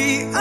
me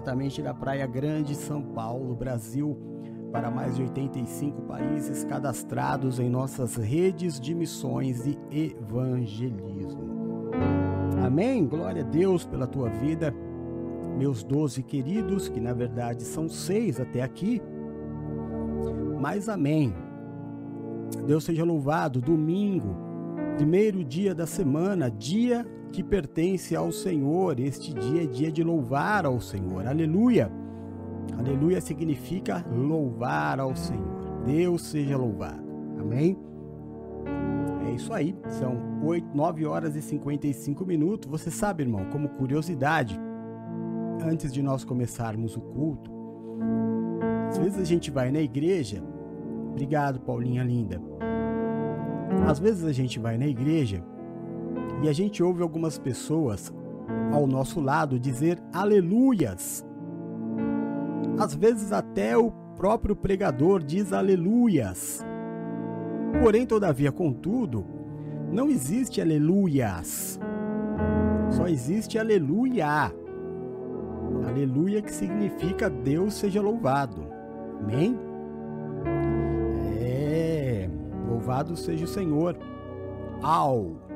diretamente da Praia Grande, São Paulo, Brasil, para mais de 85 países cadastrados em nossas redes de missões e evangelismo. Amém? Glória a Deus pela tua vida meus doze queridos, que na verdade são seis até aqui. Mas amém. Deus seja louvado. Domingo, primeiro dia da semana, dia que pertence ao Senhor. Este dia é dia de louvar ao Senhor. Aleluia. Aleluia significa louvar ao Senhor. Deus seja louvado. Amém. É isso aí. São 8, 9 horas e 55 minutos. Você sabe, irmão, como curiosidade, antes de nós começarmos o culto, às vezes a gente vai na igreja. Obrigado, Paulinha linda. Às vezes a gente vai na igreja e a gente ouve algumas pessoas ao nosso lado dizer aleluias. Às vezes até o próprio pregador diz aleluias. Porém, todavia, contudo, não existe aleluias. Só existe aleluia. Aleluia que significa Deus seja louvado. Amém? É, louvado seja o Senhor. Ao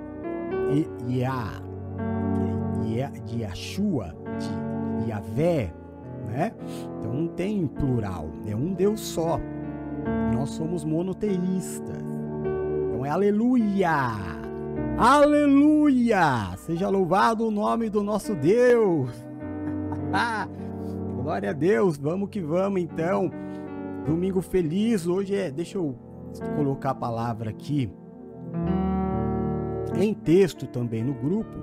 é de Yahshua, de Yahvé, né? Então não tem plural, é um Deus só. Nós somos monoteístas. Então é aleluia. Aleluia! Seja louvado o nome do nosso Deus. Glória a Deus, vamos que vamos então. Domingo feliz, hoje é. Deixa eu colocar a palavra aqui em texto também no grupo,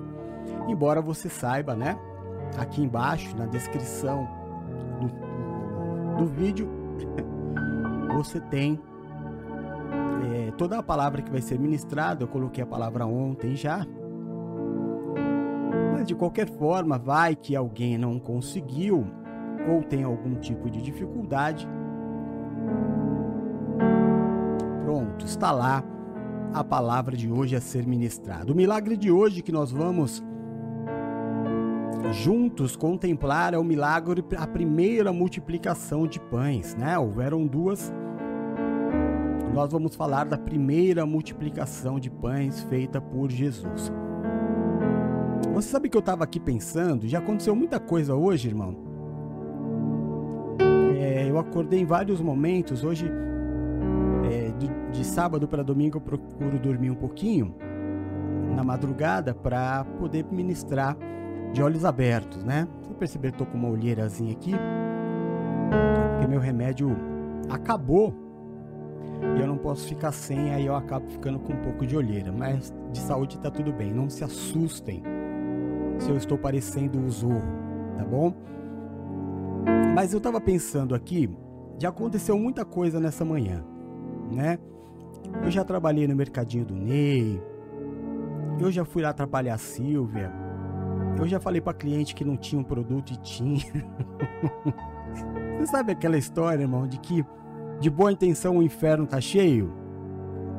embora você saiba, né? Aqui embaixo na descrição do, do vídeo você tem é, toda a palavra que vai ser ministrada. Eu coloquei a palavra ontem já, mas de qualquer forma, vai que alguém não conseguiu ou tem algum tipo de dificuldade. Pronto, está lá a palavra de hoje a ser ministrada. O milagre de hoje que nós vamos juntos contemplar é o milagre, a primeira multiplicação de pães, né? Houveram duas. Nós vamos falar da primeira multiplicação de pães feita por Jesus. Você sabe que eu estava aqui pensando, já aconteceu muita coisa hoje, irmão. É, eu acordei em vários momentos. Hoje, de, sábado para domingo, eu procuro dormir um pouquinho na madrugada para poder ministrar de olhos abertos, né? Você perceber, estou com uma olheirazinha aqui, porque meu remédio acabou e eu não posso ficar sem, aí eu acabo ficando com um pouco de olheira. Mas de saúde tá tudo bem, não se assustem se eu estou parecendo o Zorro, tá bom? Mas eu tava pensando aqui, já aconteceu muita coisa nessa manhã, né? Eu já trabalhei no mercadinho do Ney, eu já fui lá atrapalhar a Silvia, eu já falei pra cliente que não tinha um produto e tinha. Você sabe aquela história, irmão, de que de boa intenção o inferno tá cheio?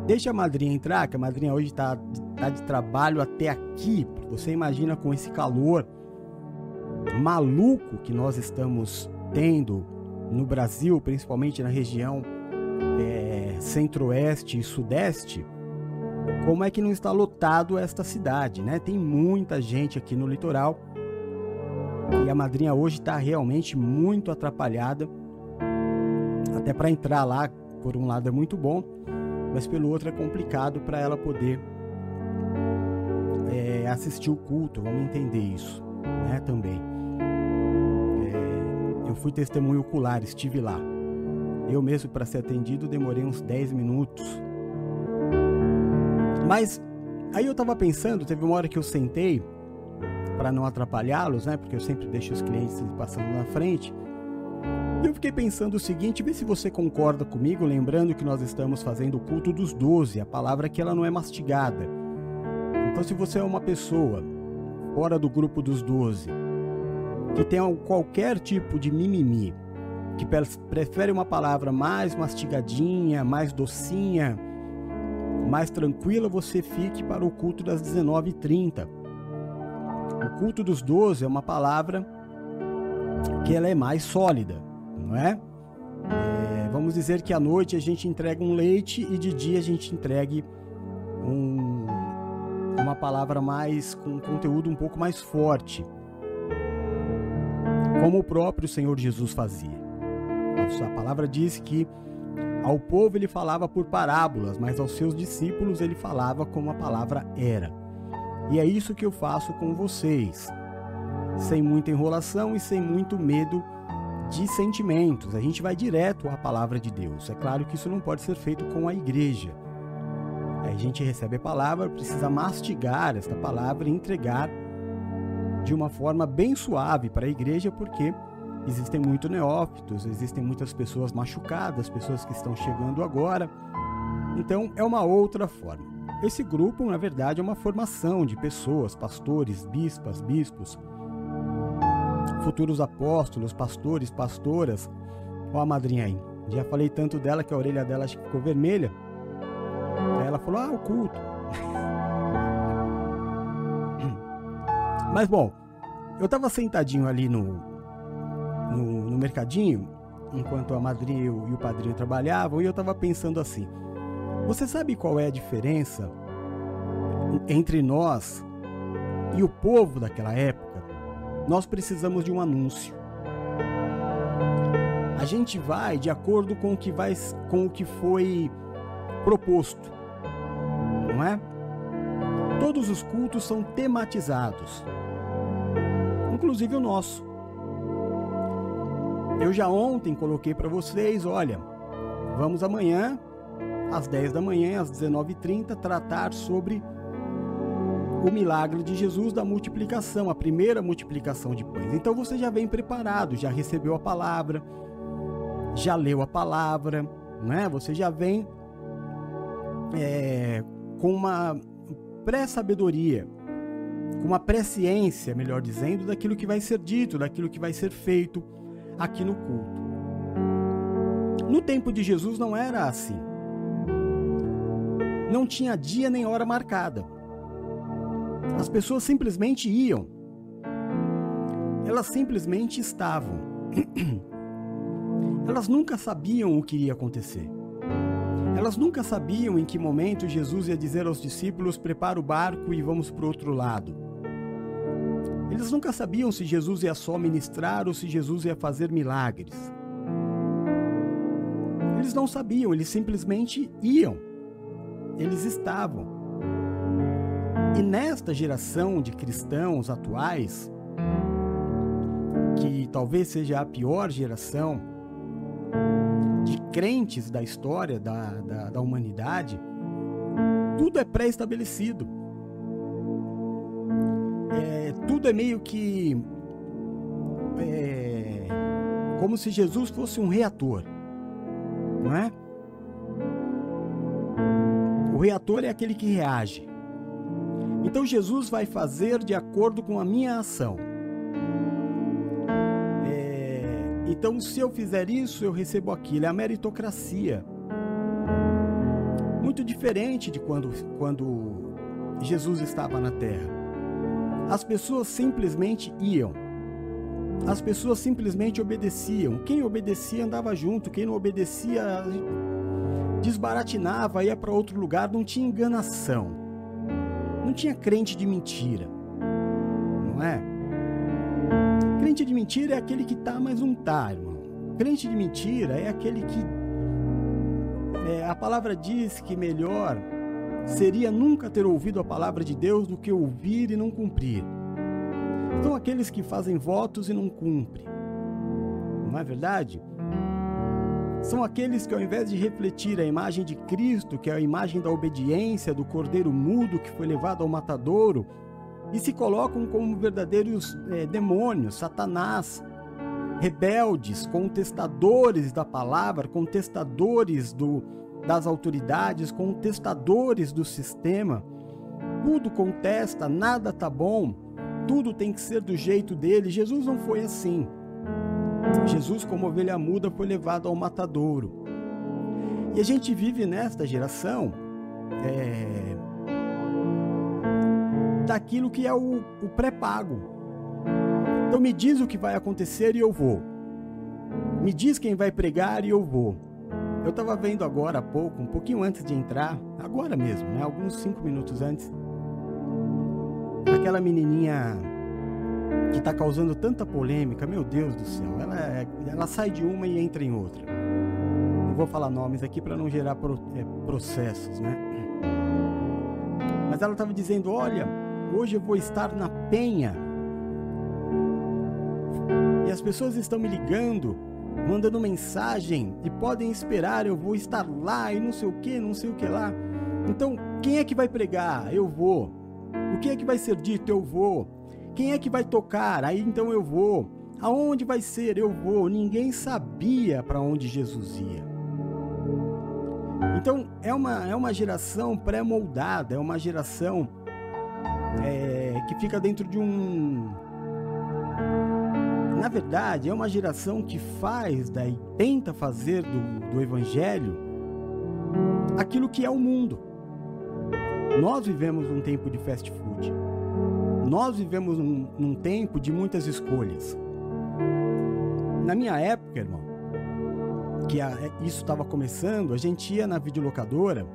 Deixa a madrinha entrar, que a madrinha hoje tá, tá de trabalho até aqui. Você imagina com esse calor maluco que nós estamos tendo no Brasil, principalmente na região é, centro-oeste e sudeste, como é que não está lotado esta cidade, né? Tem muita gente aqui no litoral e a madrinha hoje está realmente muito atrapalhada. Até para entrar lá, por um lado é muito bom, mas pelo outro é complicado para ela poder é, assistir o culto, vamos entender isso, né? Também. É, eu fui testemunho ocular, estive lá. Eu mesmo, para ser atendido, demorei uns 10 minutos. Mas aí eu tava pensando, teve uma hora que eu sentei para não atrapalhá-los, né? Porque eu sempre deixo os clientes passando na frente. E eu fiquei pensando o seguinte, vê se você concorda comigo, lembrando que nós estamos fazendo o culto dos doze, a palavra que ela não é mastigada. Então se você é uma pessoa fora do grupo dos doze, que tem qualquer tipo de mimimi, que prefere uma palavra mais mastigadinha, mais docinha, mais tranquila, você fique para o culto das 19h30. O culto dos 12 é uma palavra que ela é mais sólida, não é? é? Vamos dizer que à noite a gente entrega um leite e de dia a gente entregue um, uma palavra mais com conteúdo um pouco mais forte, como o próprio Senhor Jesus fazia. A palavra diz que ao povo ele falava por parábolas, mas aos seus discípulos ele falava como a palavra era. E é isso que eu faço com vocês, sem muita enrolação e sem muito medo de sentimentos. A gente vai direto à palavra de Deus. É claro que isso não pode ser feito com a igreja. A gente recebe a palavra, precisa mastigar esta palavra e entregar de uma forma bem suave para a igreja, porque Existem muitos neófitos, existem muitas pessoas machucadas, pessoas que estão chegando agora. Então é uma outra forma. Esse grupo, na verdade, é uma formação de pessoas, pastores, bispas, bispos, futuros apóstolos, pastores, pastoras. Ó a madrinha aí. Já falei tanto dela que a orelha dela acho que ficou vermelha. Aí ela falou: "Ah, o culto". Mas bom, eu estava sentadinho ali no no, no mercadinho, enquanto a madrinha e o padrinho trabalhavam, e eu estava pensando assim: você sabe qual é a diferença entre nós e o povo daquela época? Nós precisamos de um anúncio. A gente vai de acordo com o que vai com o que foi proposto. Não é? Todos os cultos são tematizados. Inclusive o nosso. Eu já ontem coloquei para vocês, olha, vamos amanhã, às 10 da manhã, às 19h30, tratar sobre o milagre de Jesus da multiplicação, a primeira multiplicação de pães. Então você já vem preparado, já recebeu a palavra, já leu a palavra, né? Você já vem é, com uma pré-sabedoria, com uma presciência, melhor dizendo, daquilo que vai ser dito, daquilo que vai ser feito aqui no culto. No tempo de Jesus não era assim. Não tinha dia nem hora marcada. As pessoas simplesmente iam. Elas simplesmente estavam. Elas nunca sabiam o que iria acontecer. Elas nunca sabiam em que momento Jesus ia dizer aos discípulos: prepara o barco e vamos para o outro lado. Eles nunca sabiam se Jesus ia só ministrar ou se Jesus ia fazer milagres. Eles não sabiam, eles simplesmente iam. Eles estavam. E nesta geração de cristãos atuais, que talvez seja a pior geração de crentes da história da, da, da humanidade, tudo é pré-estabelecido tudo é meio que. É, como se Jesus fosse um reator, não é? O reator é aquele que reage. Então Jesus vai fazer de acordo com a minha ação. É, então, se eu fizer isso, eu recebo aquilo. É a meritocracia. Muito diferente de quando, quando Jesus estava na terra. As pessoas simplesmente iam. As pessoas simplesmente obedeciam. Quem obedecia andava junto, quem não obedecia desbaratinava, ia para outro lugar, não tinha enganação. Não tinha crente de mentira. Não é? Crente de mentira é aquele que tá, mas não tá, irmão. Crente de mentira é aquele que é, a palavra diz que melhor seria nunca ter ouvido a palavra de Deus do que ouvir e não cumprir. São aqueles que fazem votos e não cumprem. Não é verdade? São aqueles que, ao invés de refletir a imagem de Cristo, que é a imagem da obediência, do cordeiro mudo que foi levado ao matadouro, e se colocam como verdadeiros é, demônios, Satanás, rebeldes, contestadores da palavra, contestadores do, das autoridades, contestadores do sistema. Tudo contesta, nada tá bom, tudo tem que ser do jeito dele. Jesus não foi assim. Jesus, como ovelha muda, foi levado ao matadouro. E a gente vive nesta geração é, daquilo que é o, o pré-pago. Então me diz o que vai acontecer e eu vou. Me diz quem vai pregar e eu vou. Eu estava vendo agora há pouco, um pouquinho antes de entrar, agora mesmo, né, alguns cinco minutos antes, aquela menininha que está causando tanta polêmica, meu Deus do céu, ela, é, ela sai de uma e entra em outra. Não vou falar nomes aqui para não gerar pro, é, processos, né? Mas ela estava dizendo: olha, hoje eu vou estar na Penha. E as pessoas estão me ligando, mandando mensagem e podem esperar, eu vou estar lá e não sei o que, não sei o que lá. Então, quem é que vai pregar? Eu vou. O que é que vai ser dito? Eu vou. Quem é que vai tocar? Aí então eu vou. Aonde vai ser? Eu vou. Ninguém sabia para onde Jesus ia. Então é uma, é uma geração pré-moldada, é uma geração é, que fica dentro de um. Na verdade, é uma geração que faz, daí tenta fazer do, do Evangelho aquilo que é o mundo. Nós vivemos um tempo de fast food. Nós vivemos num tempo de muitas escolhas. Na minha época, irmão, que a, é, isso estava começando, a gente ia na videolocadora.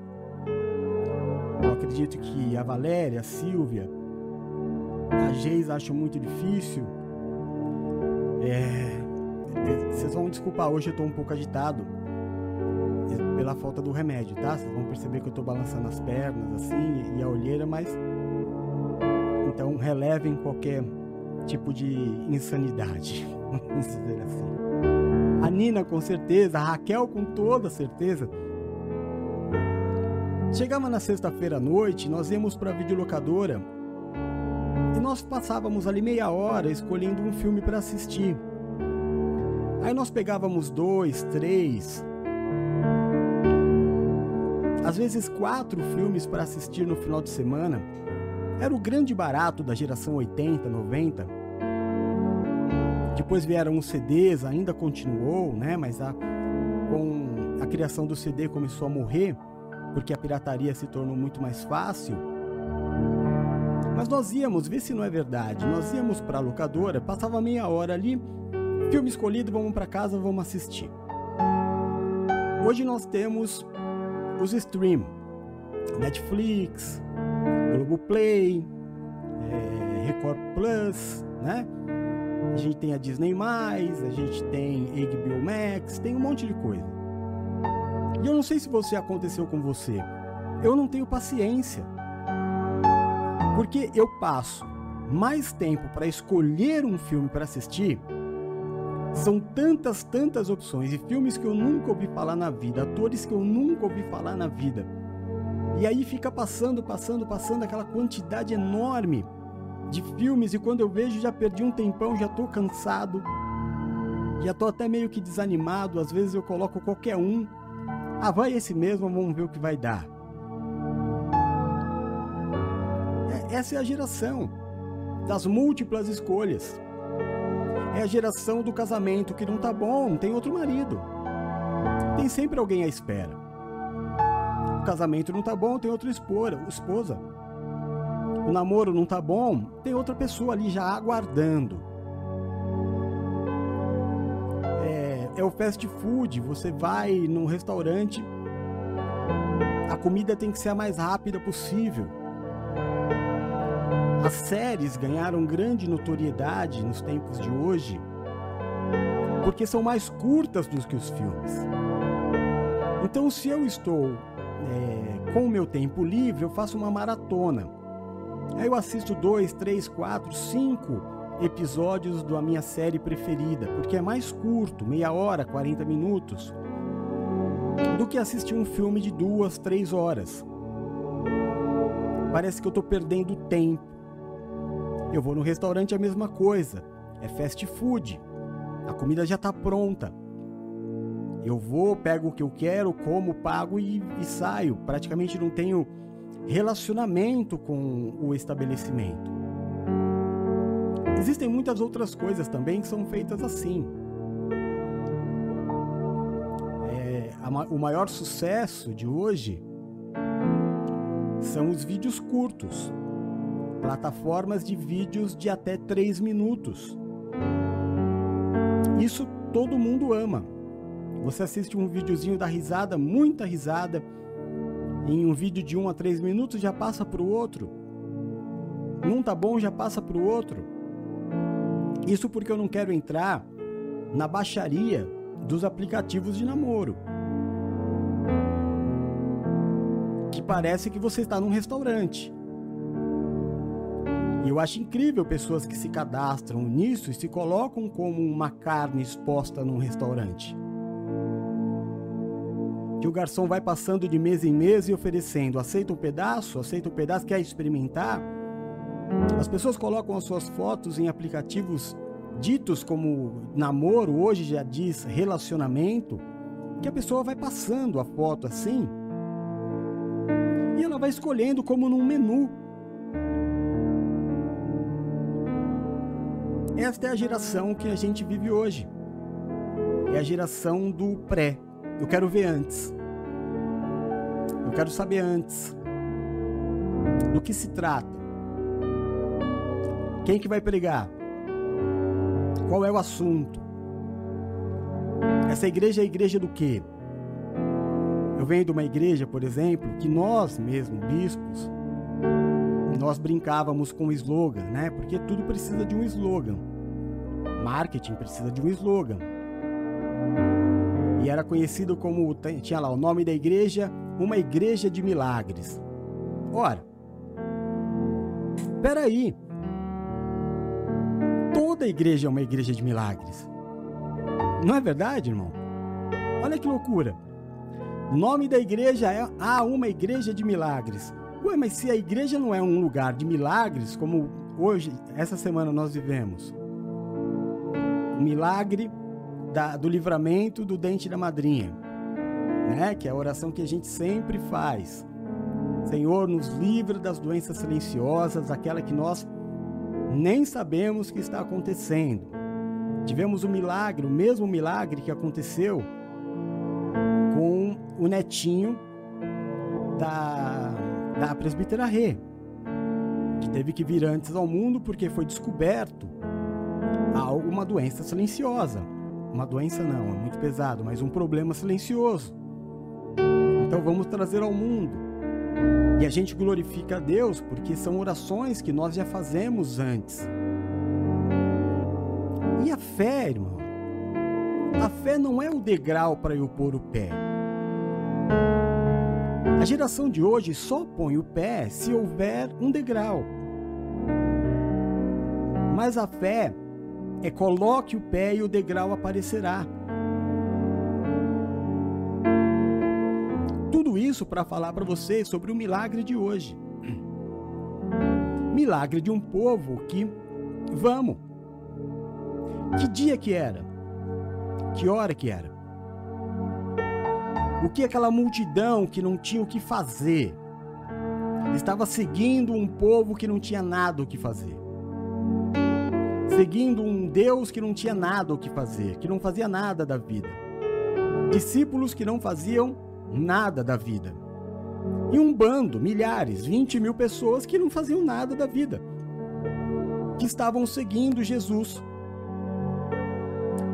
Eu acredito que a Valéria, a Silvia, a Geis acham muito difícil. É, é vocês vão desculpar, hoje eu estou um pouco agitado pela falta do remédio, tá? Vocês vão perceber que eu estou balançando as pernas assim e a olheira, mas então relevem qualquer tipo de insanidade, vamos dizer assim. A Nina com certeza, a Raquel com toda certeza. Chegava na sexta-feira à noite, nós íamos para a videolocadora e nós passávamos ali meia hora escolhendo um filme para assistir. Aí nós pegávamos dois, três, às vezes quatro filmes para assistir no final de semana era o grande barato da geração 80, 90. Depois vieram os CDs, ainda continuou, né? Mas a, com a criação do CD começou a morrer, porque a pirataria se tornou muito mais fácil. Mas nós íamos, ver se não é verdade, nós íamos para a locadora, passava meia hora ali, filme escolhido, vamos para casa, vamos assistir. Hoje nós temos os stream, Netflix, Globoplay, é, Record Plus, né? A gente tem a Disney+, a gente tem HBO Max, tem um monte de coisa. E eu não sei se você aconteceu com você. Eu não tenho paciência. Porque eu passo mais tempo para escolher um filme para assistir. São tantas, tantas opções e filmes que eu nunca ouvi falar na vida, atores que eu nunca ouvi falar na vida e aí fica passando, passando, passando aquela quantidade enorme de filmes e quando eu vejo já perdi um tempão, já tô cansado. Já tô até meio que desanimado, às vezes eu coloco qualquer um. Ah, vai esse mesmo, vamos ver o que vai dar. Essa é a geração das múltiplas escolhas. É a geração do casamento que não tá bom, tem outro marido. Tem sempre alguém à espera casamento não tá bom, tem outra esposa. O namoro não tá bom, tem outra pessoa ali já aguardando. É, é o fast food, você vai num restaurante, a comida tem que ser a mais rápida possível. As séries ganharam grande notoriedade nos tempos de hoje porque são mais curtas do que os filmes. Então, se eu estou é, com o meu tempo livre, eu faço uma maratona. Aí eu assisto dois, três, quatro, cinco episódios da minha série preferida, porque é mais curto, meia hora, 40 minutos, do que assistir um filme de duas, três horas. Parece que eu estou perdendo tempo. Eu vou no restaurante a mesma coisa. É fast food. A comida já está pronta. Eu vou, pego o que eu quero, como, pago e, e saio. Praticamente não tenho relacionamento com o estabelecimento. Existem muitas outras coisas também que são feitas assim. É, a, o maior sucesso de hoje são os vídeos curtos, plataformas de vídeos de até 3 minutos. Isso todo mundo ama. Você assiste um videozinho da risada, muita risada, em um vídeo de 1 a 3 minutos já passa para o outro. Não tá bom, já passa para o outro. Isso porque eu não quero entrar na baixaria dos aplicativos de namoro. Que parece que você está num restaurante. Eu acho incrível pessoas que se cadastram nisso e se colocam como uma carne exposta num restaurante. Que o garçom vai passando de mesa em mesa e oferecendo: aceita um pedaço, aceita um pedaço, quer experimentar? As pessoas colocam as suas fotos em aplicativos ditos como namoro, hoje já diz relacionamento, que a pessoa vai passando a foto assim e ela vai escolhendo como num menu. Esta é a geração que a gente vive hoje. É a geração do pré. Eu quero ver antes. Eu quero saber antes do que se trata. Quem que vai pregar? Qual é o assunto? Essa igreja é a igreja do quê? Eu venho de uma igreja, por exemplo, que nós mesmos, bispos, nós brincávamos com o slogan, né? Porque tudo precisa de um slogan. Marketing precisa de um slogan. E era conhecido como tinha lá o nome da igreja, uma igreja de milagres. Ora, peraí, Toda igreja é uma igreja de milagres. Não é verdade, irmão? Olha que loucura. O nome da igreja é Ah, uma igreja de milagres. Ué, mas se a igreja não é um lugar de milagres, como hoje, essa semana nós vivemos, o milagre da, do livramento do dente da madrinha, né? Que é a oração que a gente sempre faz. Senhor, nos livra das doenças silenciosas, aquela que nós nem sabemos que está acontecendo. Tivemos um milagre, o mesmo milagre que aconteceu com o netinho da, da presbítera Rê, que teve que vir antes ao mundo porque foi descoberto uma doença silenciosa. Uma doença não, é muito pesado, mas um problema silencioso. Então vamos trazer ao mundo e a gente glorifica a Deus porque são orações que nós já fazemos antes. E a fé, irmão? A fé não é o degrau para eu pôr o pé. A geração de hoje só põe o pé se houver um degrau. Mas a fé é coloque o pé e o degrau aparecerá. Tudo isso para falar para vocês sobre o milagre de hoje. Milagre de um povo que vamos. Que dia que era? Que hora que era? O que aquela multidão que não tinha o que fazer estava seguindo um povo que não tinha nada o que fazer? Seguindo um Deus que não tinha nada o que fazer, que não fazia nada da vida. Discípulos que não faziam nada da vida. E um bando, milhares, 20 mil pessoas que não faziam nada da vida, que estavam seguindo Jesus.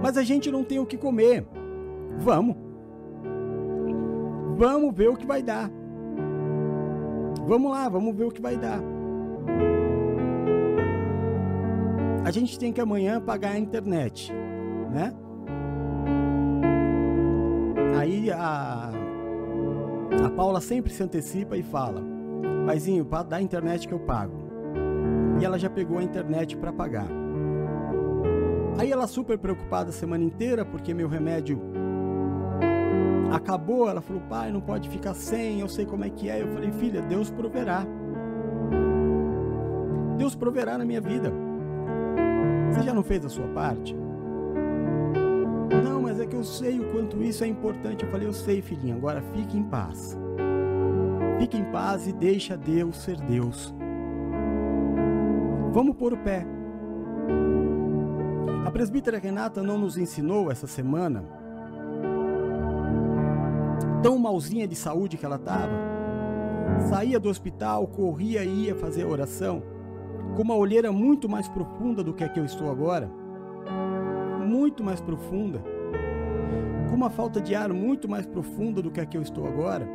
Mas a gente não tem o que comer. Vamos. Vamos ver o que vai dar. Vamos lá, vamos ver o que vai dar. A gente tem que amanhã pagar a internet, né? Aí a A Paula sempre se antecipa e fala: Paizinho, dá a internet que eu pago. E ela já pegou a internet para pagar. Aí ela super preocupada a semana inteira porque meu remédio acabou. Ela falou: pai, não pode ficar sem, eu sei como é que é. Eu falei: filha, Deus proverá. Deus proverá na minha vida. Você já não fez a sua parte? Não, mas é que eu sei o quanto isso é importante. Eu falei: eu sei, filhinha, agora fique em paz. Fique em paz e deixa Deus ser Deus. Vamos pôr o pé. A presbítera Renata não nos ensinou essa semana tão malzinha de saúde que ela estava, saía do hospital, corria e ia fazer oração, com uma olheira muito mais profunda do que a que eu estou agora, muito mais profunda, com uma falta de ar muito mais profunda do que a que eu estou agora.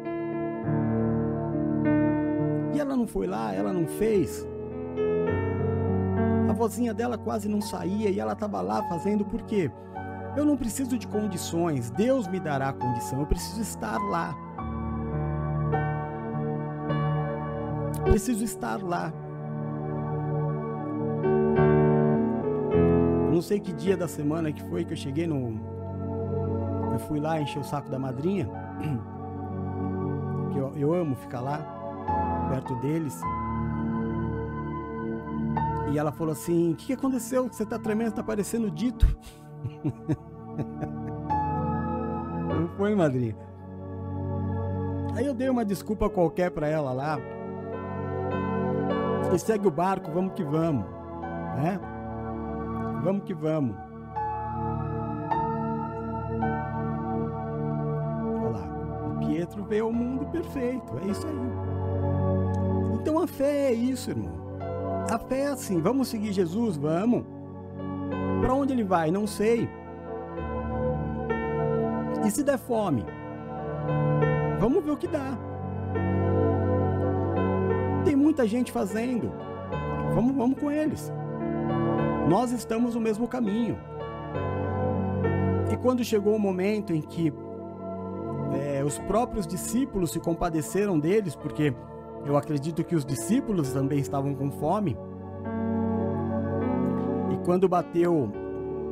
E ela não foi lá, ela não fez. A vozinha dela quase não saía e ela estava lá fazendo por quê? Eu não preciso de condições, Deus me dará a condição, eu preciso estar lá. Preciso estar lá. Não sei que dia da semana que foi que eu cheguei no. Eu fui lá encher o saco da madrinha. Que eu, eu amo ficar lá, perto deles. E ela falou assim: O que, que aconteceu? Você tá tremendo, tá parecendo dito. Não foi, madrinha? Aí eu dei uma desculpa qualquer para ela lá. E segue o barco, vamos que vamos, né? Vamos que vamos. Olha lá, o Pietro vê o mundo perfeito, é isso aí. Então a fé é isso, irmão. A fé é assim, vamos seguir Jesus, vamos. Para onde ele vai? Não sei. E se der fome? Vamos ver o que dá. Tem muita gente fazendo. Vamos, vamos com eles. Nós estamos no mesmo caminho. E quando chegou o momento em que é, os próprios discípulos se compadeceram deles, porque eu acredito que os discípulos também estavam com fome, quando bateu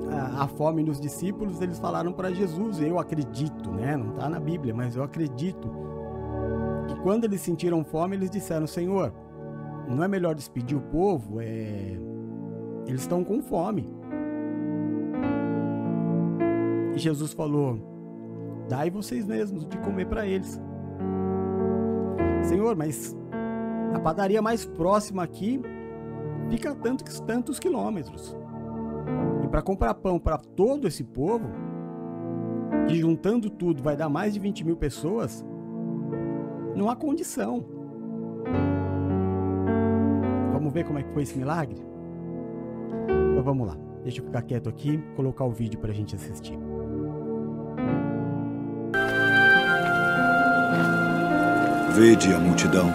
a, a fome nos discípulos, eles falaram para Jesus, eu acredito, né? Não está na Bíblia, mas eu acredito que quando eles sentiram fome, eles disseram: Senhor, não é melhor despedir o povo? É... Eles estão com fome. E Jesus falou: Dai vocês mesmos de comer para eles. Senhor, mas a padaria mais próxima aqui fica a tantos, tantos quilômetros. E para comprar pão para todo esse povo, que juntando tudo vai dar mais de 20 mil pessoas, não há condição. Vamos ver como é que foi esse milagre? Vamos lá. Deixa eu ficar quieto aqui, colocar o vídeo para a gente assistir. Vede a multidão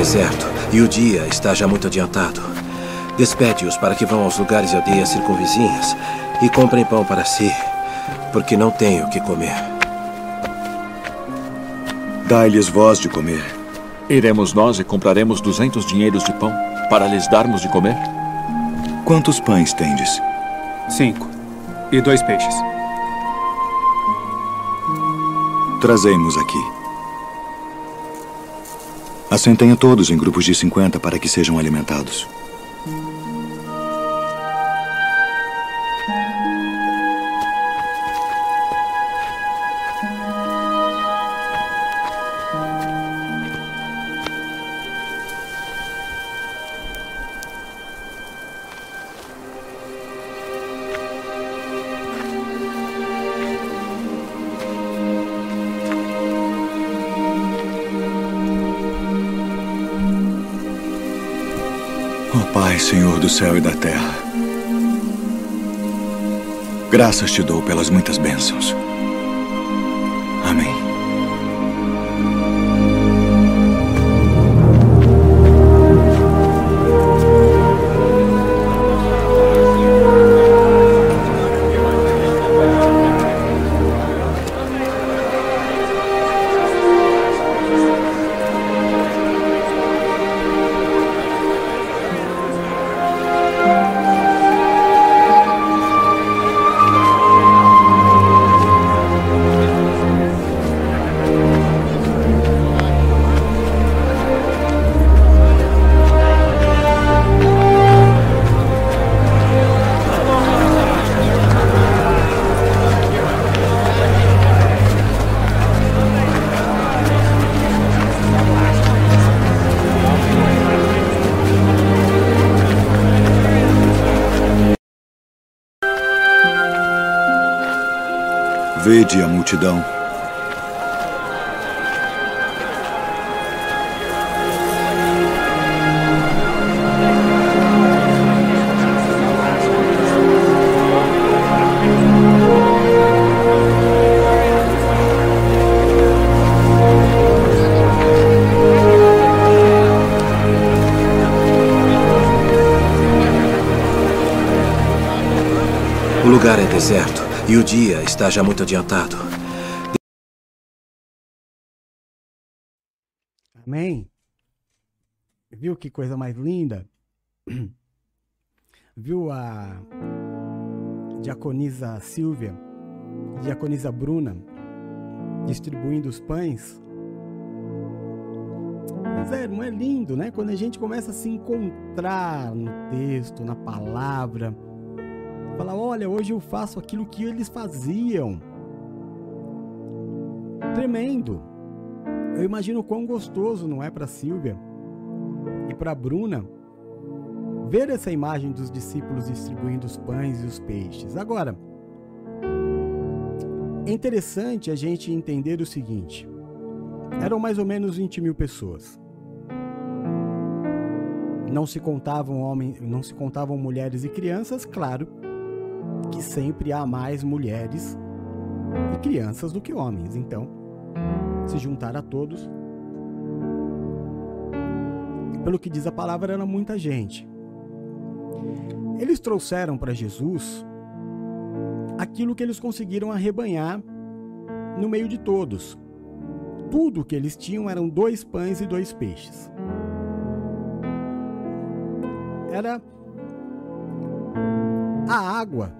deserto e o dia está já muito adiantado. Despede-os para que vão aos lugares e aldeias circunvizinhas e comprem pão para si, porque não tenho o que comer. Dai-lhes voz de comer. Iremos nós e compraremos duzentos dinheiros de pão para lhes darmos de comer? Quantos pães tendes? Cinco. E dois peixes. Trazemos aqui. Assentem a todos em grupos de 50 para que sejam alimentados. Céu e da terra, graças te dou pelas muitas bênçãos. Multidão. O lugar é deserto e o dia está já muito adiantado. Amém? Viu que coisa mais linda? Viu a diaconisa Silvia, diaconisa Bruna, distribuindo os pães? Mas é, não é lindo, né? Quando a gente começa a se encontrar no texto, na palavra, falar: olha, hoje eu faço aquilo que eles faziam. Tremendo. Eu imagino quão gostoso não é para Silvia e para Bruna ver essa imagem dos discípulos distribuindo os pães e os peixes. Agora, é interessante a gente entender o seguinte: eram mais ou menos 20 mil pessoas. Não se contavam homens, não se contavam mulheres e crianças, claro que sempre há mais mulheres e crianças do que homens. Então, se juntar a todos, pelo que diz a palavra, era muita gente. Eles trouxeram para Jesus aquilo que eles conseguiram arrebanhar no meio de todos. Tudo que eles tinham eram dois pães e dois peixes. Era a água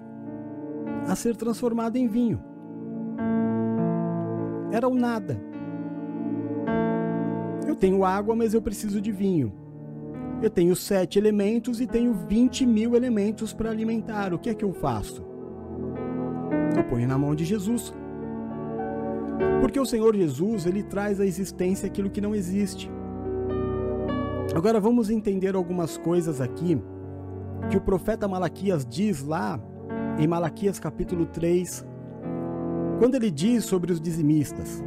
a ser transformada em vinho. Era o nada. Eu tenho água, mas eu preciso de vinho. Eu tenho sete elementos e tenho 20 mil elementos para alimentar. O que é que eu faço? Eu ponho na mão de Jesus. Porque o Senhor Jesus, ele traz à existência aquilo que não existe. Agora vamos entender algumas coisas aqui que o profeta Malaquias diz lá em Malaquias capítulo 3, quando ele diz sobre os dizimistas.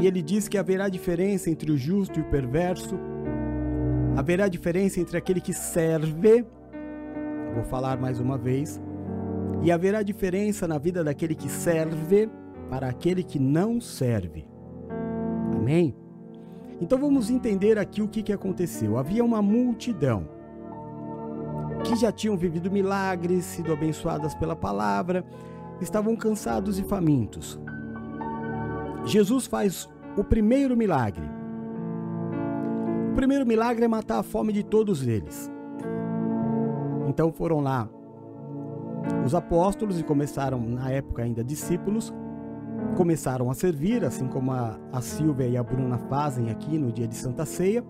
E ele diz que haverá diferença entre o justo e o perverso, haverá diferença entre aquele que serve, vou falar mais uma vez, e haverá diferença na vida daquele que serve para aquele que não serve. Amém? Então vamos entender aqui o que, que aconteceu. Havia uma multidão que já tinham vivido milagres, sido abençoadas pela palavra, estavam cansados e famintos. Jesus faz o primeiro milagre. O primeiro milagre é matar a fome de todos eles. Então foram lá os apóstolos e começaram, na época ainda discípulos, começaram a servir, assim como a, a Silvia e a Bruna fazem aqui no dia de Santa Ceia.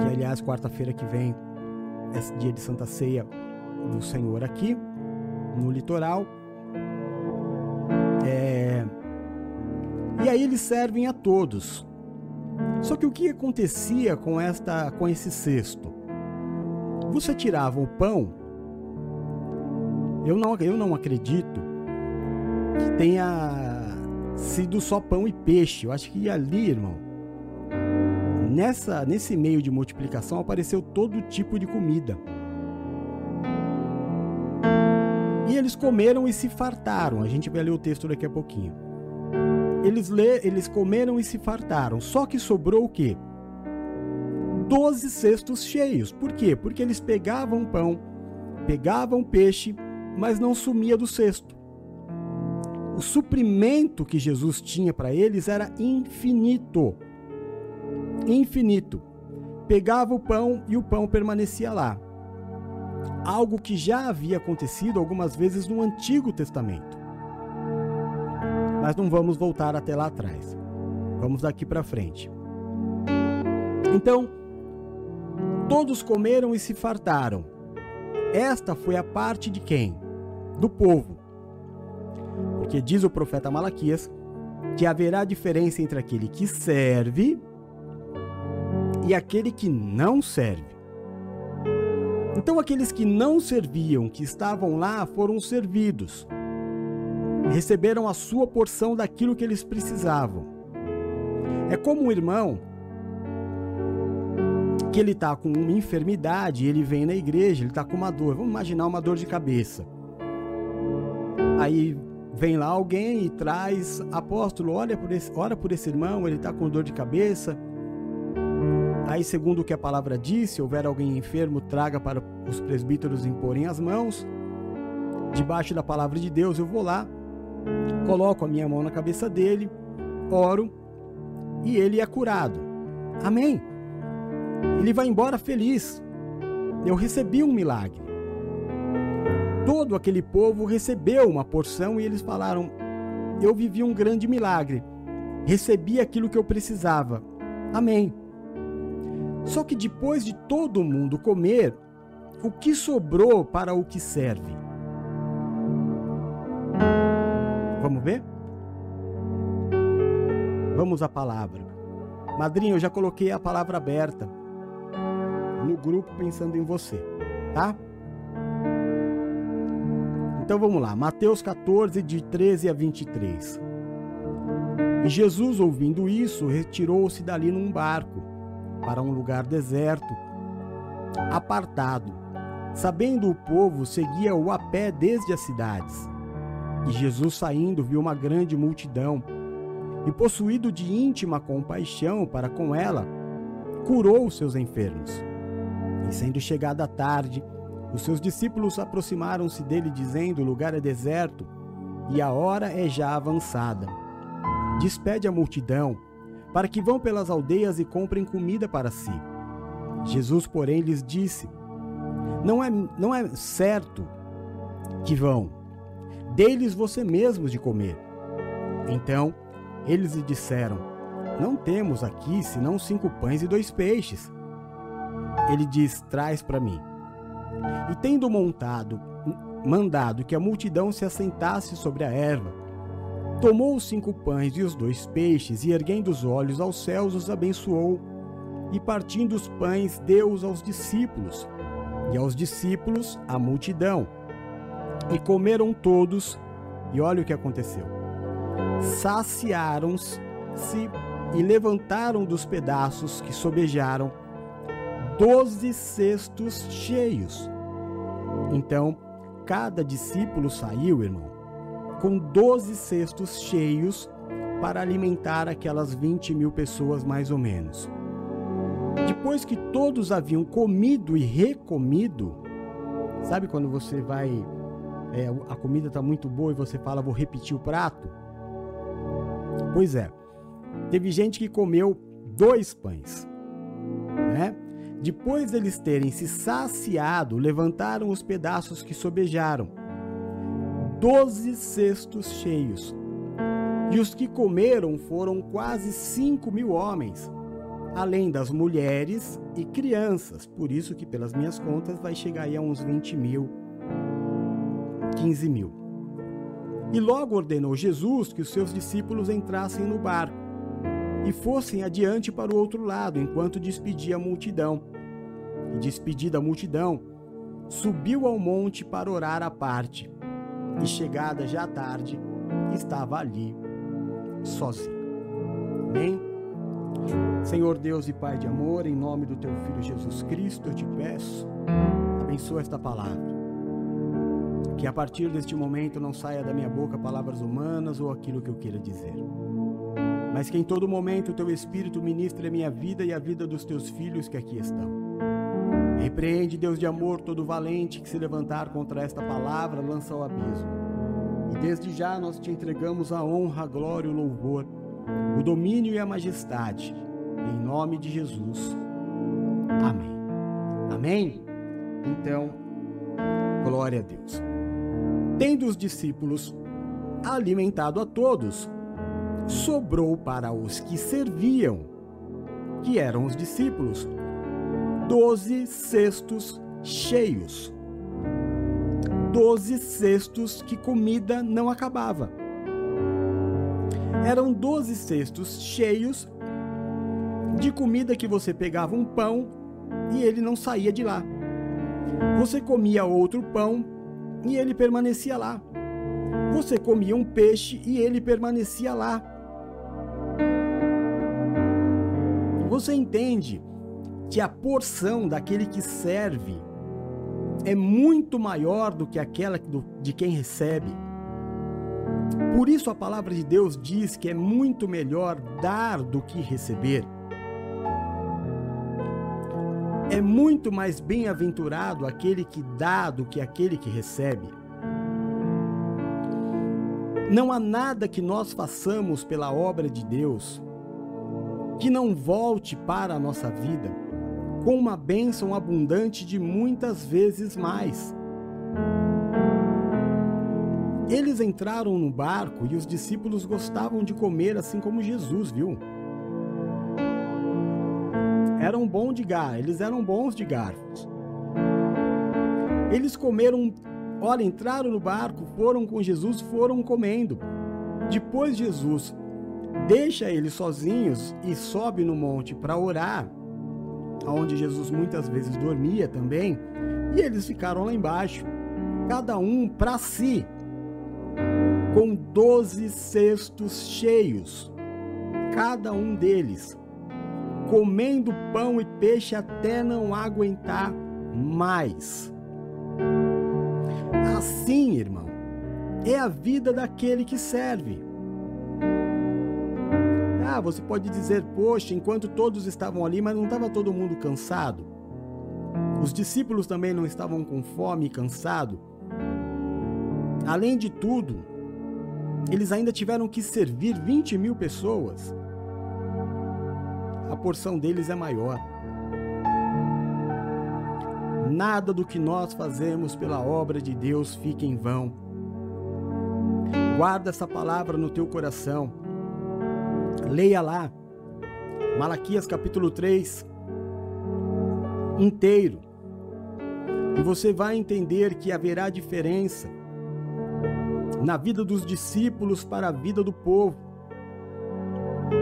Que, aliás, quarta-feira que vem é dia de Santa Ceia do Senhor aqui, no litoral. É... E aí eles servem a todos. Só que o que acontecia com esta, com esse cesto? Você tirava o pão. Eu não, eu não acredito que tenha sido só pão e peixe. Eu acho que ali, irmão, nessa nesse meio de multiplicação apareceu todo tipo de comida. E eles comeram e se fartaram. A gente vai ler o texto daqui a pouquinho. Eles, lê, eles comeram e se fartaram. Só que sobrou o quê? Doze cestos cheios. Por quê? Porque eles pegavam pão, pegavam peixe, mas não sumia do cesto. O suprimento que Jesus tinha para eles era infinito. Infinito. Pegava o pão e o pão permanecia lá. Algo que já havia acontecido algumas vezes no Antigo Testamento. Mas não vamos voltar até lá atrás. Vamos daqui para frente. Então, todos comeram e se fartaram. Esta foi a parte de quem? Do povo. Porque diz o profeta Malaquias que haverá diferença entre aquele que serve e aquele que não serve. Então, aqueles que não serviam, que estavam lá, foram servidos. Receberam a sua porção daquilo que eles precisavam. É como um irmão que ele está com uma enfermidade, ele vem na igreja, ele está com uma dor. Vamos imaginar uma dor de cabeça. Aí vem lá alguém e traz, apóstolo, olha por esse, ora por esse irmão, ele está com dor de cabeça. Aí, segundo o que a palavra diz, se houver alguém enfermo, traga para os presbíteros imporem as mãos. Debaixo da palavra de Deus, eu vou lá, coloco a minha mão na cabeça dele, oro e ele é curado. Amém. Ele vai embora feliz. Eu recebi um milagre todo aquele povo recebeu uma porção e eles falaram: Eu vivi um grande milagre, recebi aquilo que eu precisava. Amém. Só que depois de todo mundo comer, o que sobrou para o que serve? Vamos ver? Vamos à palavra. Madrinha, eu já coloquei a palavra aberta no grupo pensando em você, tá? Então vamos lá, Mateus 14, de 13 a 23. E Jesus, ouvindo isso, retirou-se dali num barco para um lugar deserto, apartado. Sabendo o povo, seguia-o a pé desde as cidades. E Jesus, saindo, viu uma grande multidão e, possuído de íntima compaixão para com ela, curou os seus enfermos. E sendo chegada a tarde, os seus discípulos aproximaram-se dele, dizendo: O lugar é deserto e a hora é já avançada. Despede a multidão, para que vão pelas aldeias e comprem comida para si. Jesus, porém, lhes disse: Não é, não é certo que vão, dê-lhes você mesmos de comer. Então eles lhe disseram: Não temos aqui senão cinco pães e dois peixes. Ele diz: Traz para mim. E tendo montado, mandado que a multidão se assentasse sobre a erva, tomou os cinco pães e os dois peixes, e erguendo os olhos aos céus, os abençoou, e partindo os pães, deu-os aos discípulos, e aos discípulos a multidão. E comeram todos, e olha o que aconteceu. Saciaram-se e levantaram dos pedaços que sobejaram doze cestos cheios. Então, cada discípulo saiu, irmão, com doze cestos cheios para alimentar aquelas 20 mil pessoas, mais ou menos. Depois que todos haviam comido e recomido, sabe quando você vai. É, a comida está muito boa e você fala, vou repetir o prato? Pois é, teve gente que comeu dois pães, né? Depois deles terem se saciado, levantaram os pedaços que sobejaram, doze cestos cheios. E os que comeram foram quase cinco mil homens, além das mulheres e crianças. Por isso que, pelas minhas contas, vai chegar aí a uns 20 mil, 15 mil. E logo ordenou Jesus que os seus discípulos entrassem no barco e fossem adiante para o outro lado, enquanto despedia a multidão. E despedida a multidão, subiu ao monte para orar à parte. E chegada já tarde, estava ali sozinho. Amém? Senhor Deus e Pai de amor, em nome do teu Filho Jesus Cristo, eu te peço, abençoa esta palavra. Que a partir deste momento não saia da minha boca palavras humanas ou aquilo que eu queira dizer. Mas que em todo momento o teu Espírito ministre a minha vida e a vida dos teus filhos que aqui estão. Repreende, Deus de amor, todo valente que se levantar contra esta palavra, lança ao abismo. E desde já nós te entregamos a honra, a glória, o louvor, o domínio e a majestade. Em nome de Jesus. Amém. Amém? Então, glória a Deus. Tendo os discípulos alimentado a todos, sobrou para os que serviam, que eram os discípulos, doze cestos cheios. Doze cestos que comida não acabava. Eram doze cestos cheios de comida que você pegava um pão e ele não saía de lá. Você comia outro pão e ele permanecia lá. Você comia um peixe e ele permanecia lá. Você entende que a porção daquele que serve é muito maior do que aquela de quem recebe. Por isso a palavra de Deus diz que é muito melhor dar do que receber. É muito mais bem-aventurado aquele que dá do que aquele que recebe. Não há nada que nós façamos pela obra de Deus que não volte para a nossa vida com uma bênção abundante de muitas vezes mais. Eles entraram no barco e os discípulos gostavam de comer assim como Jesus, viu? Eram bons de gar, eles eram bons de garfos. Eles comeram, olha, entraram no barco, foram com Jesus, foram comendo. Depois Jesus deixa eles sozinhos e sobe no monte para orar, onde Jesus muitas vezes dormia também, e eles ficaram lá embaixo, cada um para si, com doze cestos cheios, cada um deles, comendo pão e peixe até não aguentar mais. Assim, irmão, é a vida daquele que serve. Ah, você pode dizer, poxa, enquanto todos estavam ali, mas não estava todo mundo cansado? Os discípulos também não estavam com fome e cansado? Além de tudo, eles ainda tiveram que servir 20 mil pessoas. A porção deles é maior. Nada do que nós fazemos pela obra de Deus fica em vão. Guarda essa palavra no teu coração. Leia lá, Malaquias capítulo 3, inteiro. E você vai entender que haverá diferença na vida dos discípulos para a vida do povo.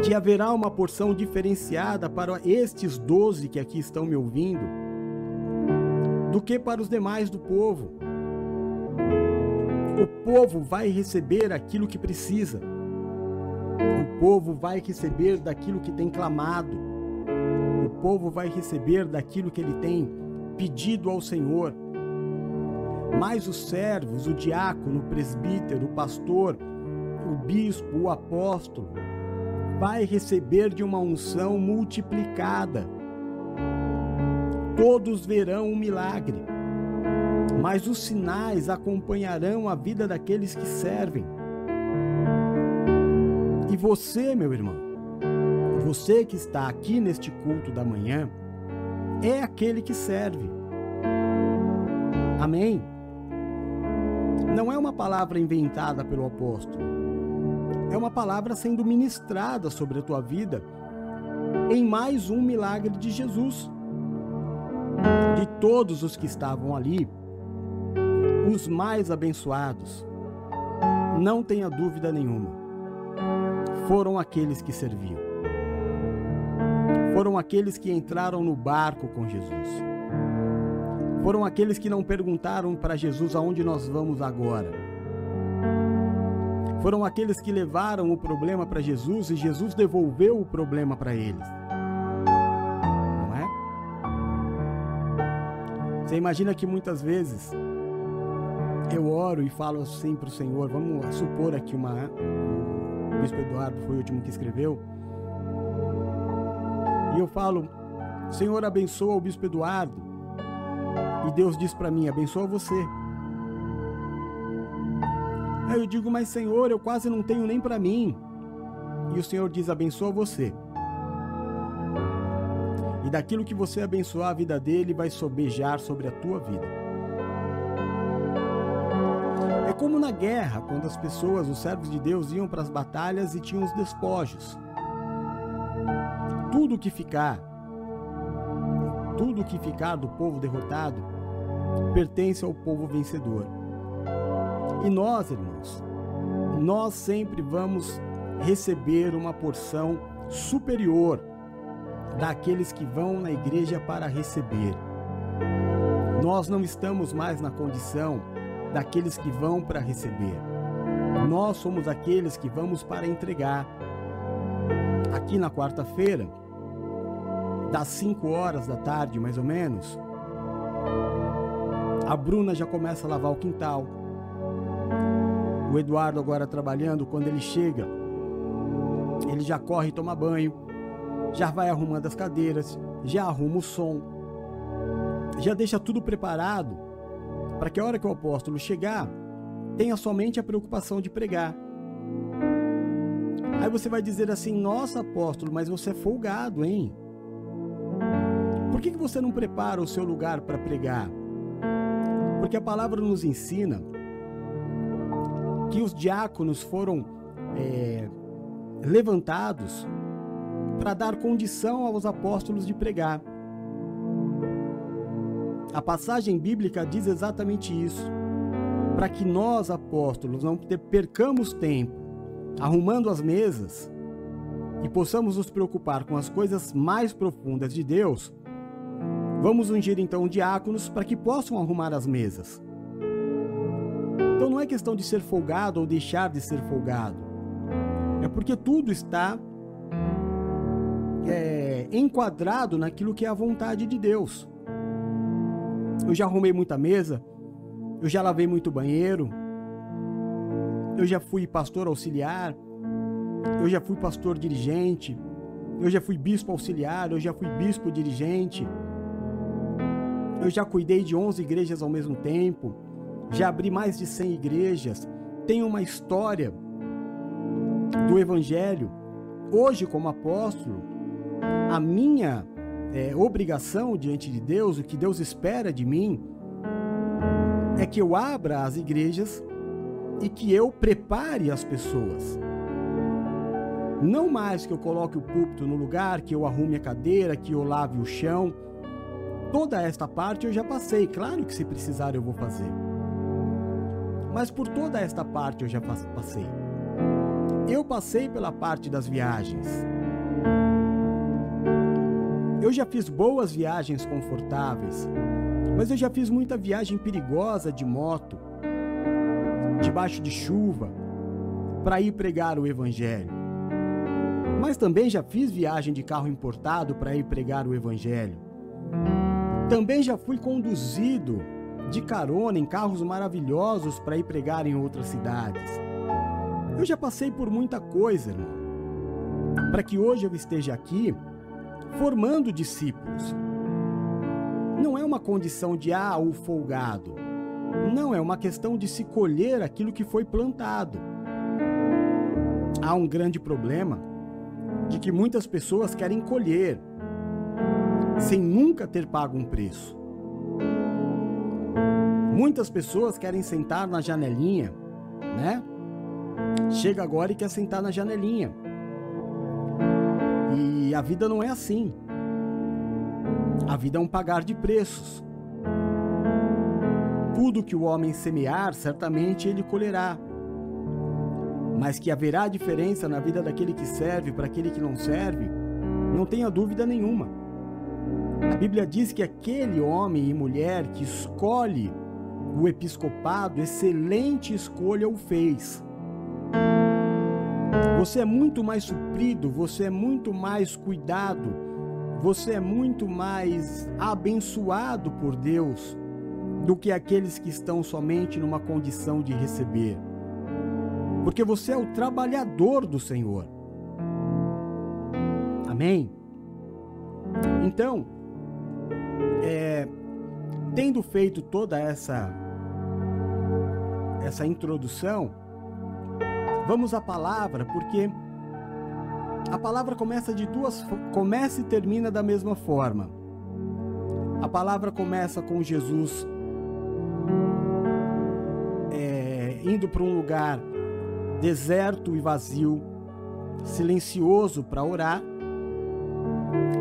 Que haverá uma porção diferenciada para estes doze que aqui estão me ouvindo, do que para os demais do povo. O povo vai receber aquilo que precisa. O povo vai receber daquilo que tem clamado. O povo vai receber daquilo que ele tem pedido ao Senhor. Mas os servos, o diácono, o presbítero, o pastor, o bispo, o apóstolo, vai receber de uma unção multiplicada. Todos verão um milagre, mas os sinais acompanharão a vida daqueles que servem. E você, meu irmão, você que está aqui neste culto da manhã, é aquele que serve. Amém? Não é uma palavra inventada pelo apóstolo. É uma palavra sendo ministrada sobre a tua vida em mais um milagre de Jesus. De todos os que estavam ali, os mais abençoados, não tenha dúvida nenhuma, foram aqueles que serviam. Foram aqueles que entraram no barco com Jesus. Foram aqueles que não perguntaram para Jesus aonde nós vamos agora. Foram aqueles que levaram o problema para Jesus e Jesus devolveu o problema para eles. Não é? Você imagina que muitas vezes eu oro e falo assim para o Senhor, vamos supor aqui uma, Bispo Eduardo foi o último que escreveu. E eu falo, Senhor, abençoa o Bispo Eduardo. E Deus diz para mim, abençoa você. Aí eu digo, mas Senhor, eu quase não tenho nem para mim. E o Senhor diz, abençoa você. E daquilo que você abençoar a vida dele, vai sobejar sobre a tua vida. Como na guerra, quando as pessoas, os servos de Deus, iam para as batalhas e tinham os despojos. Tudo que ficar, tudo que ficar do povo derrotado, pertence ao povo vencedor. E nós, irmãos, nós sempre vamos receber uma porção superior daqueles que vão na igreja para receber. Nós não estamos mais na condição daqueles que vão para receber. Nós somos aqueles que vamos para entregar. Aqui na quarta-feira, das 5 horas da tarde, mais ou menos, a Bruna já começa a lavar o quintal. O Eduardo agora trabalhando, quando ele chega, ele já corre e toma banho, já vai arrumando as cadeiras, já arruma o som, já deixa tudo preparado para que a hora que o apóstolo chegar, tenha somente a preocupação de pregar. Aí você vai dizer assim: Nossa, apóstolo, mas você é folgado, hein? Por que, que você não prepara o seu lugar para pregar? Porque a palavra nos ensina que os diáconos foram é, levantados para dar condição aos apóstolos de pregar. A passagem bíblica diz exatamente isso. Para que nós, apóstolos, não percamos tempo arrumando as mesas e possamos nos preocupar com as coisas mais profundas de Deus, vamos ungir então diáconos para que possam arrumar as mesas. Então não é questão de ser folgado ou deixar de ser folgado. É porque tudo está é, enquadrado naquilo que é a vontade de Deus. Eu já arrumei muita mesa, eu já lavei muito banheiro, eu já fui pastor auxiliar, eu já fui pastor dirigente, eu já fui bispo auxiliar, eu já fui bispo dirigente, eu já cuidei de 11 igrejas ao mesmo tempo, já abri mais de 100 igrejas, tenho uma história do Evangelho. Hoje, como apóstolo, a minha é, obrigação diante de Deus, o que Deus espera de mim, é que eu abra as igrejas e que eu prepare as pessoas. Não mais que eu coloque o púlpito no lugar, que eu arrume a cadeira, que eu lave o chão. Toda esta parte eu já passei, claro que se precisar eu vou fazer. Mas por toda esta parte eu já passei. Eu passei pela parte das viagens. Eu já fiz boas viagens confortáveis, mas eu já fiz muita viagem perigosa de moto, debaixo de chuva, para ir pregar o Evangelho. Mas também já fiz viagem de carro importado para ir pregar o Evangelho. Também já fui conduzido de carona em carros maravilhosos para ir pregar em outras cidades. Eu já passei por muita coisa, irmão, para que hoje eu esteja aqui formando discípulos. Não é uma condição de ah, o folgado. Não, é uma questão de se colher aquilo que foi plantado. Há um grande problema de que muitas pessoas querem colher sem nunca ter pago um preço. Muitas pessoas querem sentar na janelinha, né? Chega agora e quer sentar na janelinha. E a vida não é assim. A vida é um pagar de preços. Tudo que o homem semear, certamente ele colherá. Mas que haverá diferença na vida daquele que serve para aquele que não serve, não tenha dúvida nenhuma. A Bíblia diz que aquele homem e mulher que escolhe o episcopado, excelente escolha o fez. Você é muito mais suprido, você é muito mais cuidado, você é muito mais abençoado por Deus do que aqueles que estão somente numa condição de receber. Porque você é o trabalhador do Senhor. Amém? Então, é, tendo feito toda essa essa introdução, vamos à palavra, porque a palavra começa de duas começa e termina da mesma forma. A palavra começa com Jesus é, indo para um lugar deserto e vazio, silencioso para orar,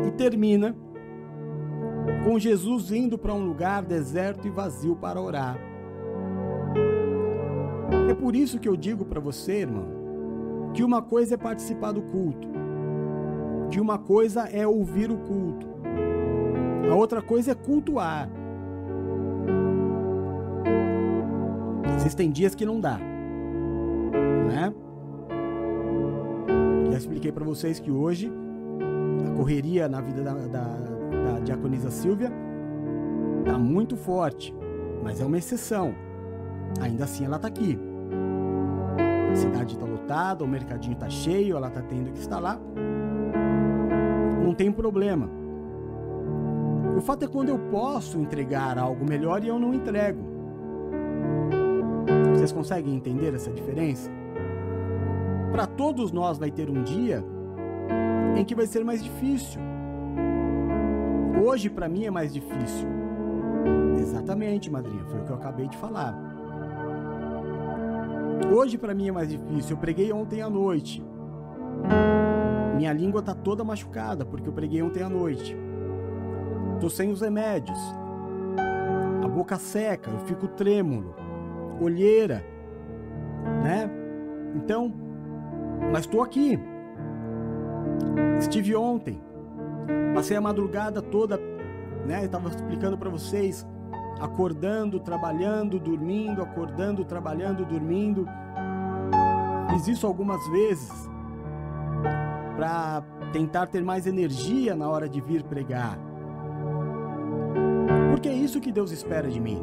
e termina com Jesus indo para um lugar deserto e vazio para orar. É por isso que eu digo para você, irmão, que uma coisa é participar do culto, que uma coisa é ouvir o culto, a outra coisa é cultuar. Existem dias que não dá, né? Já expliquei para vocês que hoje a correria na vida da, da, da diaconisa Silvia tá muito forte, mas é uma exceção. Ainda assim ela tá aqui. A cidade está lotada, o mercadinho está cheio, ela está tendo que estar lá. Não tem problema. O fato é quando eu posso entregar algo melhor e eu não entrego. Vocês conseguem entender essa diferença? Para todos nós vai ter um dia em que vai ser mais difícil. Hoje para mim é mais difícil. Exatamente, madrinha, foi o que eu acabei de falar. Hoje para mim é mais difícil. Eu preguei ontem à noite. Minha língua tá toda machucada porque eu preguei ontem à noite. Tô sem os remédios. A boca seca, eu fico trêmulo, olheira, né? Então, mas tô aqui. Estive ontem. Passei a madrugada toda, né? Eu tava explicando para vocês acordando, trabalhando, dormindo, acordando, trabalhando, dormindo. Fiz isso algumas vezes para tentar ter mais energia na hora de vir pregar. Porque é isso que Deus espera de mim,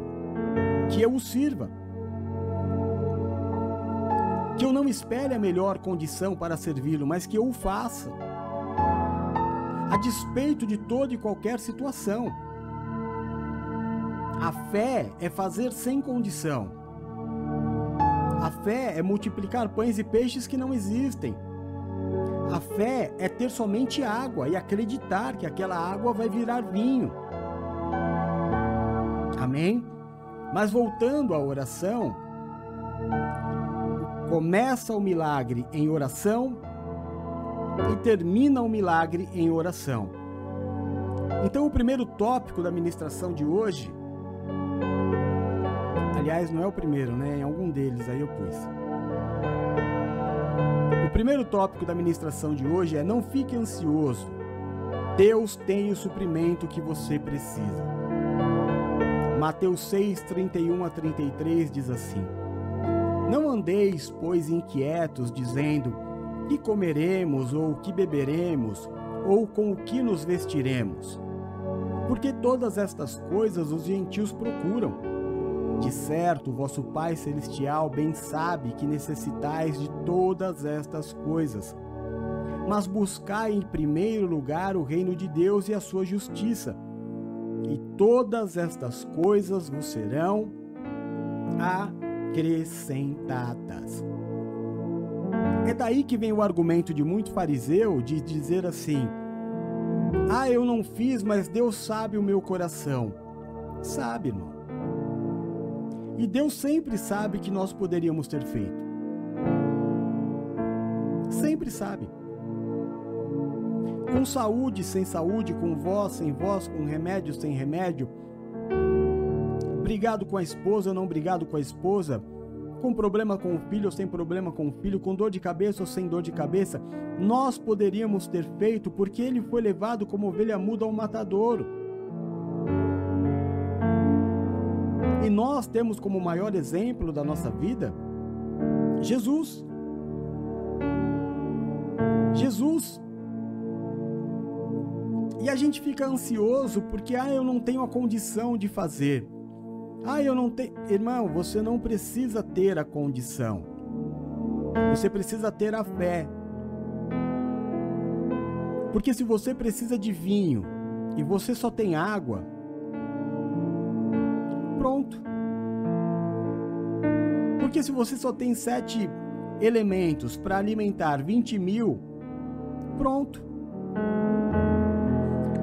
que eu o sirva. Que eu não espere a melhor condição para servi-lo, mas que eu o faça. A despeito de toda e qualquer situação. A fé é fazer sem condição. A fé é multiplicar pães e peixes que não existem. A fé é ter somente água e acreditar que aquela água vai virar vinho. Amém? Mas voltando à oração, começa o milagre em oração e termina o milagre em oração. Então, o primeiro tópico da ministração de hoje Aliás, não é o primeiro, né? Em algum deles aí eu pus. O primeiro tópico da ministração de hoje é: não fique ansioso. Deus tem o suprimento que você precisa. Mateus 6, 31 a 33 diz assim: Não andeis, pois, inquietos, dizendo: que comeremos, ou que beberemos, ou com o que nos vestiremos? Porque todas estas coisas os gentios procuram de certo, vosso Pai Celestial bem sabe que necessitais de todas estas coisas. Mas buscai em primeiro lugar o reino de Deus e a sua justiça, e todas estas coisas vos serão acrescentadas. É daí que vem o argumento de muito fariseu de dizer assim: Ah, eu não fiz, mas Deus sabe o meu coração. Sabe, irmão. E Deus sempre sabe que nós poderíamos ter feito. Sempre sabe. Com saúde, sem saúde, com voz, sem voz, com remédio, sem remédio. Brigado com a esposa não brigado com a esposa. Com problema com o filho ou sem problema com o filho. Com dor de cabeça ou sem dor de cabeça. Nós poderíamos ter feito porque ele foi levado como ovelha muda ao matadouro. E nós temos como maior exemplo da nossa vida Jesus. Jesus. E a gente fica ansioso porque ah, eu não tenho a condição de fazer. Ah, eu não tenho. Irmão, você não precisa ter a condição. Você precisa ter a fé. Porque se você precisa de vinho e você só tem água, pronto. Porque se você só tem sete elementos para alimentar 20 mil, pronto.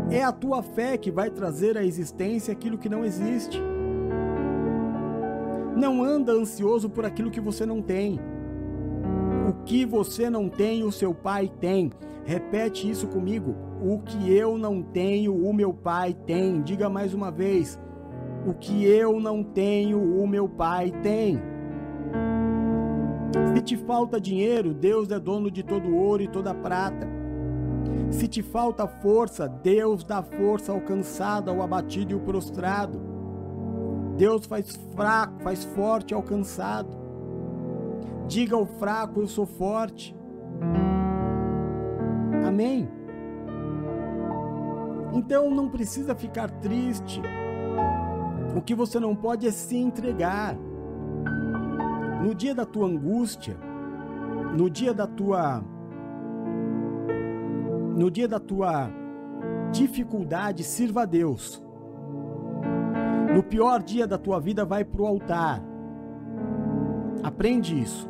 É a tua fé que vai trazer à existência aquilo que não existe. Não anda ansioso por aquilo que você não tem. O que você não tem, o seu pai tem. Repete isso comigo. O que eu não tenho, o meu pai tem. Diga mais uma vez. O que eu não tenho, o meu pai tem. Se te falta dinheiro, Deus é dono de todo ouro e toda prata. Se te falta força, Deus dá força ao cansado, ao abatido e ao prostrado. Deus faz fraco, faz forte ao cansado. Diga ao fraco, eu sou forte. Amém? Então não precisa ficar triste. O que você não pode é se entregar. No dia da tua angústia, no dia da tua no dia da tua dificuldade, sirva a Deus. No pior dia da tua vida, vai para o altar. Aprende isso.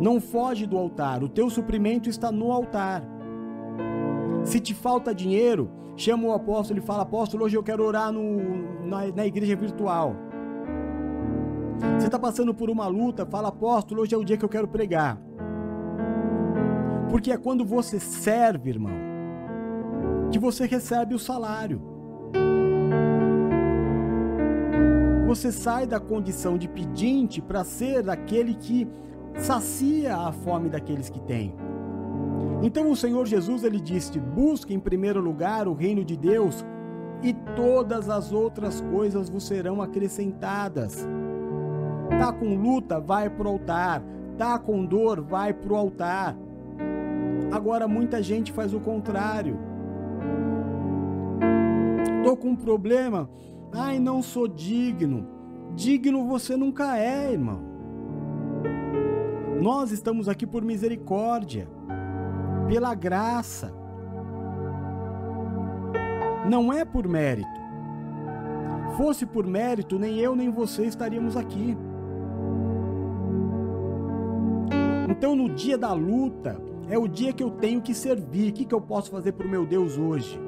Não foge do altar, o teu suprimento está no altar. Se te falta dinheiro, chama o apóstolo e fala: Apóstolo, hoje eu quero orar no, na, na igreja virtual. Você está passando por uma luta, fala: Apóstolo, hoje é o dia que eu quero pregar. Porque é quando você serve, irmão, que você recebe o salário. Você sai da condição de pedinte para ser aquele que sacia a fome daqueles que têm. Então o Senhor Jesus ele disse: Busque em primeiro lugar o reino de Deus e todas as outras coisas vos serão acrescentadas. Tá com luta, vai pro altar. Tá com dor, vai pro altar. Agora muita gente faz o contrário. Tô com um problema. Ai, não sou digno. Digno você nunca é, irmão. Nós estamos aqui por misericórdia, pela graça. Não é por mérito. Fosse por mérito, nem eu nem você estaríamos aqui. Então, no dia da luta, é o dia que eu tenho que servir. O que, que eu posso fazer para o meu Deus hoje?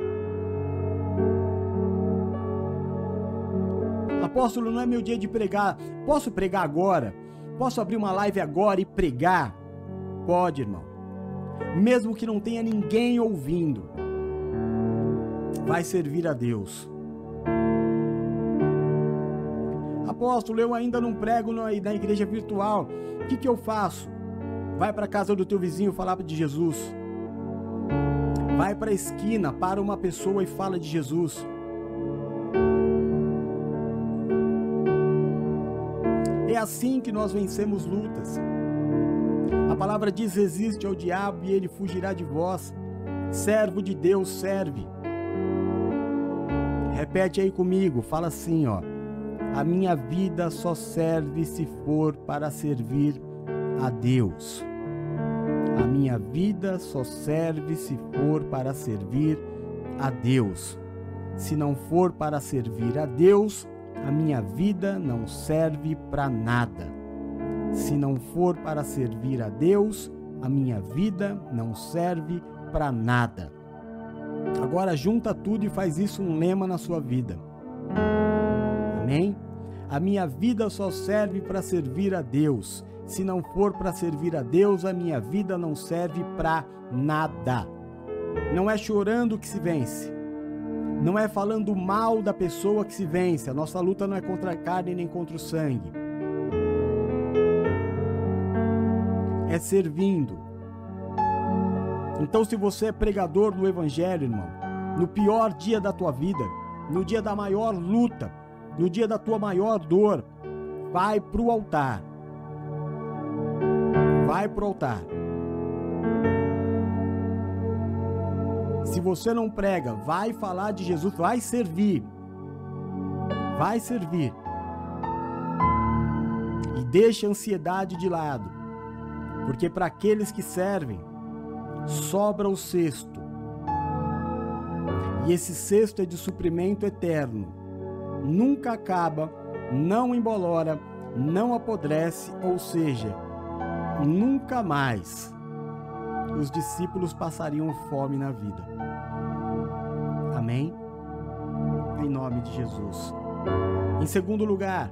Apóstolo, não é meu dia de pregar. Posso pregar agora? Posso abrir uma live agora e pregar? Pode, irmão. Mesmo que não tenha ninguém ouvindo, vai servir a Deus. Apóstolo, eu ainda não prego na igreja virtual. O que, que eu faço? Vai para a casa do teu vizinho falar de Jesus. Vai para a esquina, para uma pessoa e fala de Jesus. É assim que nós vencemos lutas. A palavra diz: resiste ao diabo e ele fugirá de vós. Servo de Deus serve. Repete aí comigo, fala assim, ó. A minha vida só serve se for para servir a Deus. A minha vida só serve se for para servir a Deus. Se não for para servir a Deus, a minha vida não serve para nada. Se não for para servir a Deus, a minha vida não serve para nada. Agora junta tudo e faz isso um lema na sua vida. Amém? A minha vida só serve para servir a Deus. Se não for para servir a Deus, a minha vida não serve para nada. Não é chorando que se vence. Não é falando mal da pessoa que se vence. A nossa luta não é contra a carne nem contra o sangue. É servindo. Então, se você é pregador do Evangelho, irmão, no pior dia da tua vida, no dia da maior luta, no dia da tua maior dor, vai para o altar vai pro altar. Se você não prega, vai falar de Jesus, vai servir. Vai servir. E deixa a ansiedade de lado. Porque para aqueles que servem, sobra o cesto. E esse cesto é de suprimento eterno. Nunca acaba, não embolora, não apodrece, ou seja, nunca mais os discípulos passariam fome na vida. Amém? Em nome de Jesus. Em segundo lugar,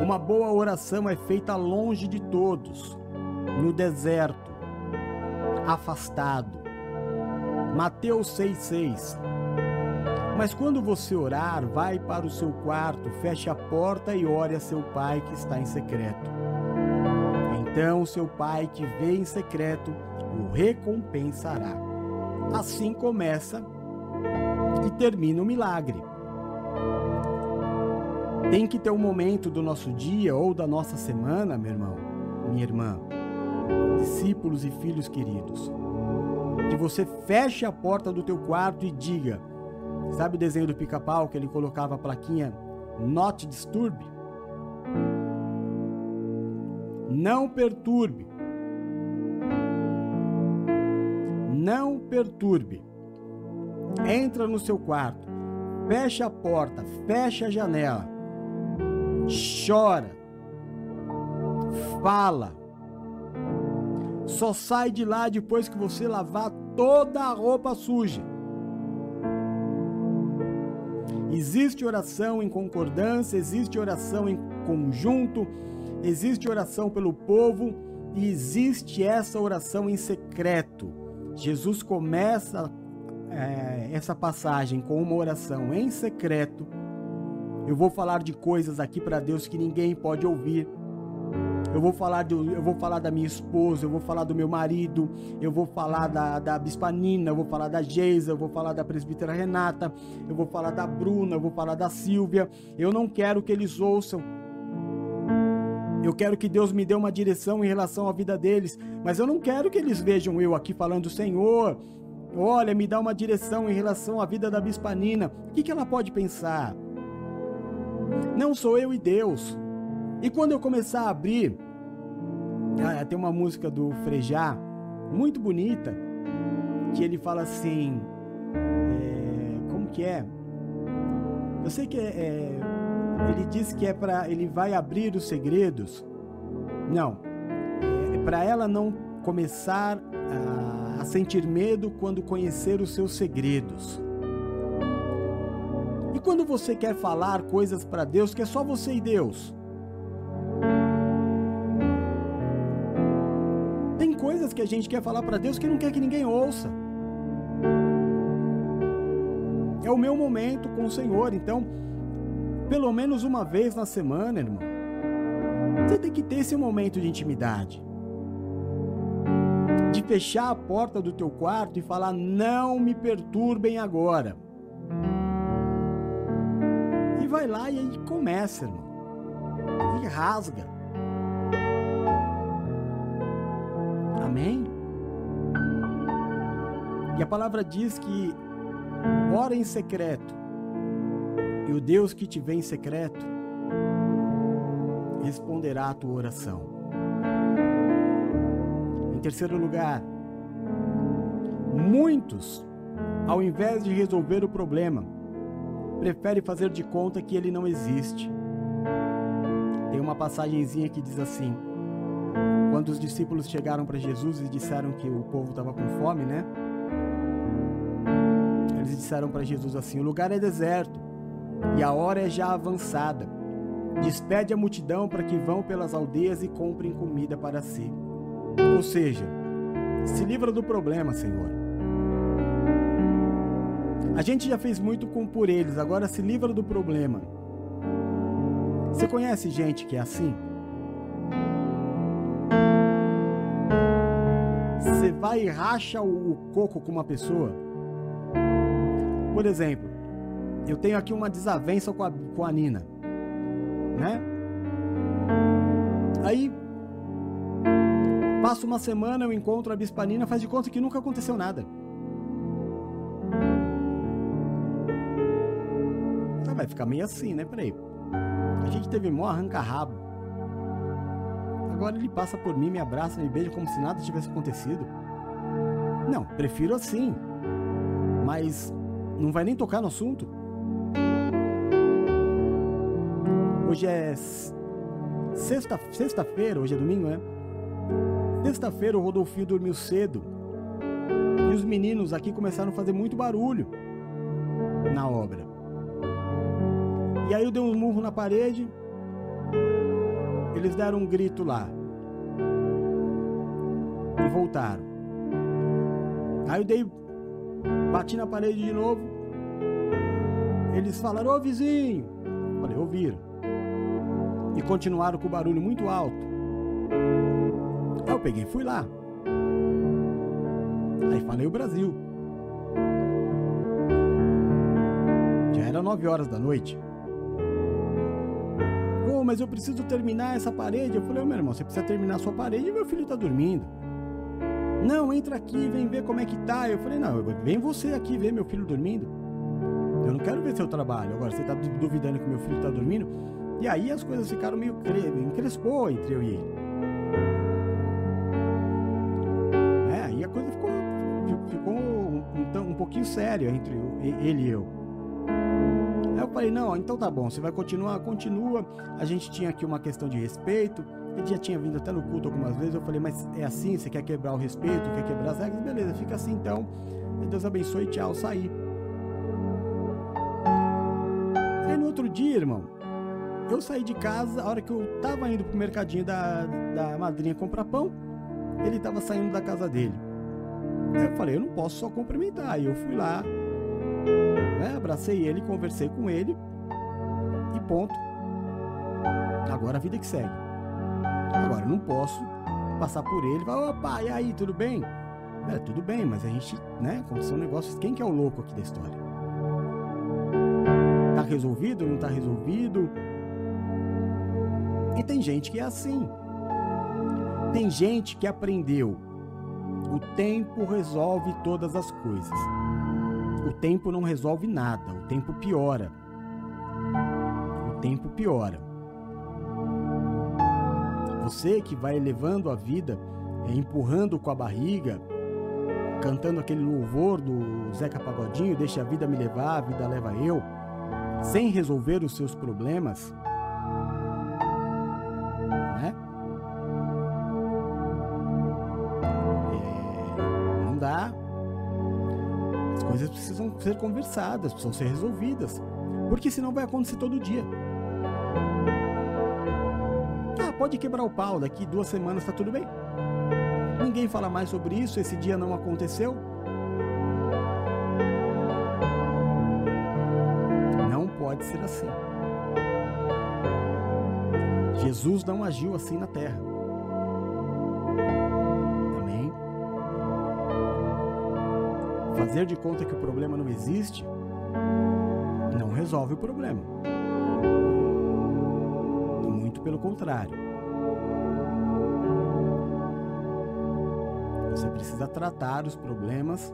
uma boa oração é feita longe de todos, no deserto, afastado. Mateus 6,6 Mas quando você orar, vai para o seu quarto, feche a porta e ore a seu pai que está em secreto. Então seu pai que vê em secreto o recompensará. Assim começa e termina o milagre. Tem que ter um momento do nosso dia ou da nossa semana, meu irmão, minha irmã, discípulos e filhos queridos, que você feche a porta do teu quarto e diga: sabe o desenho do pica-pau que ele colocava a plaquinha Not Disturb? Não perturbe. Não perturbe. Entra no seu quarto, fecha a porta, fecha a janela, chora, fala. Só sai de lá depois que você lavar toda a roupa suja. Existe oração em concordância, existe oração em conjunto, existe oração pelo povo e existe essa oração em secreto. Jesus começa é, essa passagem com uma oração em secreto. Eu vou falar de coisas aqui para Deus que ninguém pode ouvir. Eu vou falar eu vou falar da minha esposa, eu vou falar do meu marido, eu vou falar da, da Bispa Nina, eu vou falar da Geisa, eu vou falar da presbítera Renata, eu vou falar da Bruna, eu vou falar da Silvia. Eu não quero que eles ouçam. Eu quero que Deus me dê uma direção em relação à vida deles, mas eu não quero que eles vejam eu aqui falando, Senhor, olha, me dá uma direção em relação à vida da Bispa Nina. O que, que ela pode pensar? Não sou eu e Deus. E quando eu começar a abrir, ah, tem uma música do Frejá, muito bonita, que ele fala assim, é, como que é? Eu sei que é, é ele diz que é para ele vai abrir os segredos. Não, é para ela não começar a, a sentir medo quando conhecer os seus segredos. E quando você quer falar coisas para Deus que é só você e Deus, Tem coisas que a gente quer falar para Deus que não quer que ninguém ouça. É o meu momento com o Senhor, então, pelo menos uma vez na semana, irmão, você tem que ter esse momento de intimidade. De fechar a porta do teu quarto e falar: "Não me perturbem agora". E vai lá e aí começa, irmão. E rasga. Amém? E a palavra diz que ora em secreto, e o Deus que te vê em secreto responderá a tua oração. Em terceiro lugar, muitos, ao invés de resolver o problema, preferem fazer de conta que ele não existe. Tem uma passagenzinha que diz assim: quando os discípulos chegaram para Jesus e disseram que o povo estava com fome, né? Eles disseram para Jesus assim: O lugar é deserto e a hora é já avançada. Despede a multidão para que vão pelas aldeias e comprem comida para si. Ou seja, se livra do problema, Senhor. A gente já fez muito com por eles, agora se livra do problema. Você conhece gente que é assim? Você vai e racha o coco com uma pessoa. Por exemplo, eu tenho aqui uma desavença com a, com a Nina, né? Aí, Passa uma semana, eu encontro a Bispanina, faz de conta que nunca aconteceu nada. Ah, vai ficar meio assim, né? Peraí. A gente teve mó arranca-rabo. Agora ele passa por mim, me abraça, me beija como se nada tivesse acontecido. Não, prefiro assim. Mas não vai nem tocar no assunto. Hoje é sexta, sexta-feira, hoje é domingo, né? Sexta-feira o Rodolfinho dormiu cedo. E os meninos aqui começaram a fazer muito barulho na obra. E aí eu dei um murro na parede. Eles deram um grito lá. E voltaram. Aí eu dei. Bati na parede de novo. Eles falaram, ô vizinho. Falei, ouviram. E continuaram com o barulho muito alto. Aí eu peguei fui lá. Aí falei o Brasil. Já era nove horas da noite. Pô, mas eu preciso terminar essa parede. Eu falei, ô meu irmão, você precisa terminar a sua parede e meu filho tá dormindo. Não, entra aqui, vem ver como é que tá. Eu falei, não, vem você aqui ver meu filho dormindo. Eu não quero ver seu trabalho. Agora, você tá duvidando que meu filho tá dormindo. E aí as coisas ficaram meio cre... encrespou entre eu e ele. É, aí a coisa ficou, ficou um, um, um pouquinho séria entre ele e eu. Aí eu falei, não, então tá bom, você vai continuar, continua. A gente tinha aqui uma questão de respeito. Ele já tinha vindo até no culto algumas vezes. Eu falei, mas é assim? Você quer quebrar o respeito? Quer quebrar as regras? Beleza, fica assim então. Deus abençoe, tchau, saí. Aí no outro dia, irmão, eu saí de casa, a hora que eu tava indo pro mercadinho da, da madrinha comprar pão, ele tava saindo da casa dele. Aí eu falei, eu não posso só cumprimentar. Aí eu fui lá, né, abracei ele, conversei com ele e ponto. Agora a vida que segue. Agora eu não posso passar por ele e falar, opa, e aí, tudo bem? É, tudo bem, mas a gente, né, aconteceu um negócio. Quem que é o louco aqui da história? Tá resolvido? Não tá resolvido? E tem gente que é assim. Tem gente que aprendeu. O tempo resolve todas as coisas. O tempo não resolve nada, o tempo piora. O tempo piora. Você que vai elevando a vida, empurrando com a barriga, cantando aquele louvor do Zeca Pagodinho, deixa a vida me levar, a vida leva eu, sem resolver os seus problemas, coisas precisam ser conversadas, precisam ser resolvidas, porque senão vai acontecer todo dia. Ah, pode quebrar o pau, daqui duas semanas tá tudo bem. Ninguém fala mais sobre isso, esse dia não aconteceu. Não pode ser assim. Jesus não agiu assim na terra. Fazer de conta que o problema não existe não resolve o problema. Muito pelo contrário. Você precisa tratar os problemas,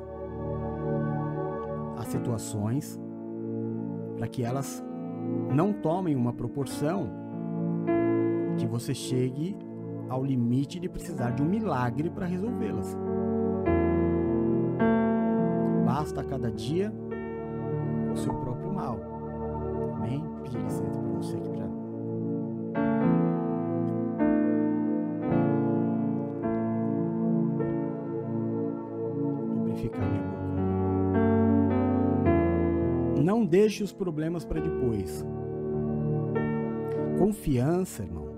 as situações, para que elas não tomem uma proporção que você chegue ao limite de precisar de um milagre para resolvê-las. Basta a cada dia o seu próprio mal. Amém? Pedir licença para você aqui para lubrificar minha boca. Não deixe os problemas para depois. Confiança, irmão.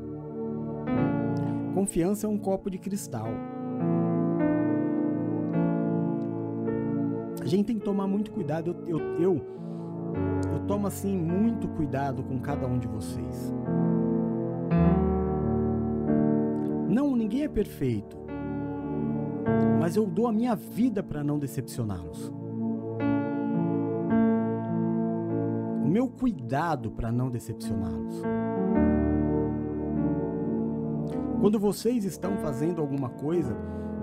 Confiança é um copo de cristal. Gente tem que tomar muito cuidado. Eu, eu, eu, eu tomo assim muito cuidado com cada um de vocês. Não, ninguém é perfeito. Mas eu dou a minha vida para não decepcioná-los. O meu cuidado para não decepcioná-los. Quando vocês estão fazendo alguma coisa,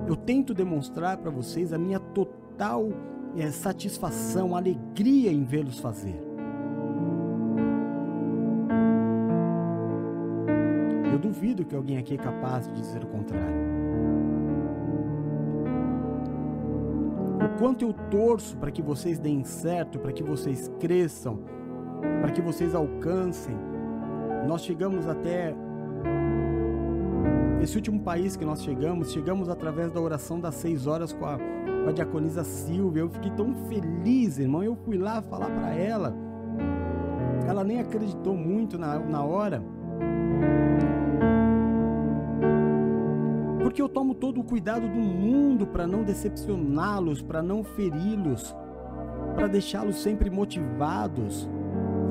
eu tento demonstrar para vocês a minha total é, satisfação, alegria em vê-los fazer. Eu duvido que alguém aqui é capaz de dizer o contrário. O quanto eu torço para que vocês deem certo, para que vocês cresçam, para que vocês alcancem. Nós chegamos até esse último país que nós chegamos, chegamos através da oração das seis horas com a, com a diaconisa Silvia. Eu fiquei tão feliz, irmão. Eu fui lá falar para ela. Ela nem acreditou muito na, na hora. Porque eu tomo todo o cuidado do mundo para não decepcioná-los, para não feri-los, para deixá-los sempre motivados.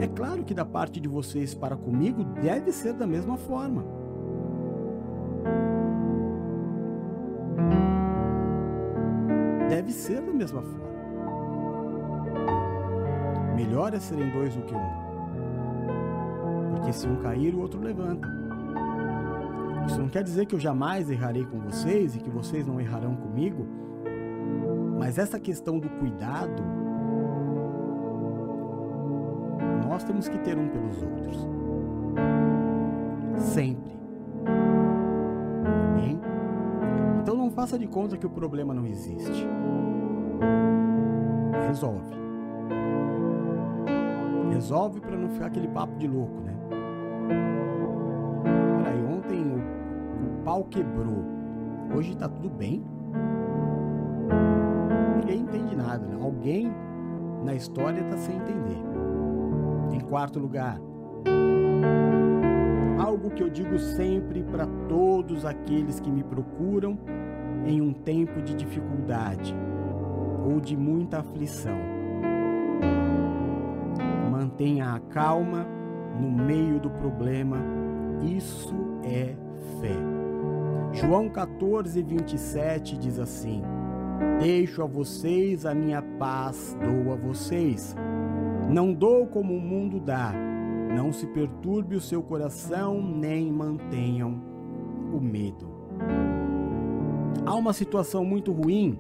É claro que da parte de vocês para comigo deve ser da mesma forma. Deve ser da mesma forma. Melhor é serem dois do que um. Porque se um cair, o outro levanta. Isso não quer dizer que eu jamais errarei com vocês e que vocês não errarão comigo, mas essa questão do cuidado, nós temos que ter um pelos outros. Sempre. Amém? Então não faça de conta que o problema não existe. Resolve. Resolve para não ficar aquele papo de louco, né? Peraí, ontem o, o pau quebrou. Hoje tá tudo bem? Ninguém entende nada, né? Alguém na história tá sem entender. Em quarto lugar, algo que eu digo sempre para todos aqueles que me procuram em um tempo de dificuldade ou de muita aflição. Mantenha a calma no meio do problema, isso é fé. João 14, 27 diz assim: Deixo a vocês a minha paz, dou a vocês. Não dou como o mundo dá. Não se perturbe o seu coração, nem mantenham o medo. Há uma situação muito ruim,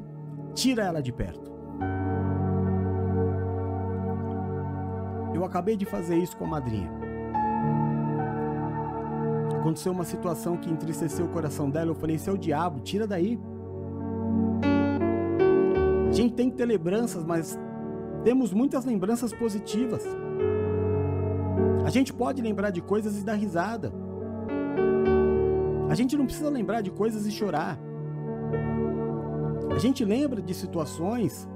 tira ela de perto. Eu acabei de fazer isso com a madrinha. Aconteceu uma situação que entristeceu o coração dela. Eu falei: Esse é o diabo, tira daí. A gente tem que ter lembranças, mas temos muitas lembranças positivas. A gente pode lembrar de coisas e dar risada. A gente não precisa lembrar de coisas e chorar. A gente lembra de situações.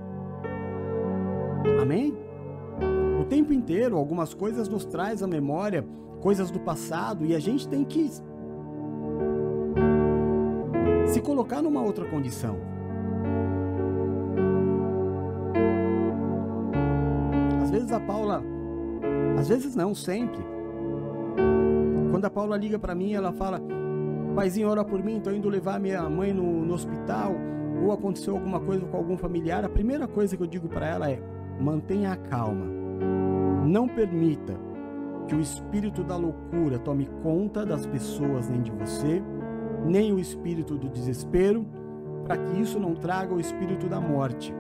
Amém? O tempo inteiro, algumas coisas nos traz à memória coisas do passado e a gente tem que se colocar numa outra condição. Às vezes a Paula, às vezes não, sempre. Quando a Paula liga para mim, ela fala: "Paizinho, ora por mim, tô indo levar minha mãe no, no hospital" ou aconteceu alguma coisa com algum familiar, a primeira coisa que eu digo para ela é: mantenha a calma. Não permita que o espírito da loucura tome conta das pessoas nem de você, nem o espírito do desespero, para que isso não traga o espírito da morte.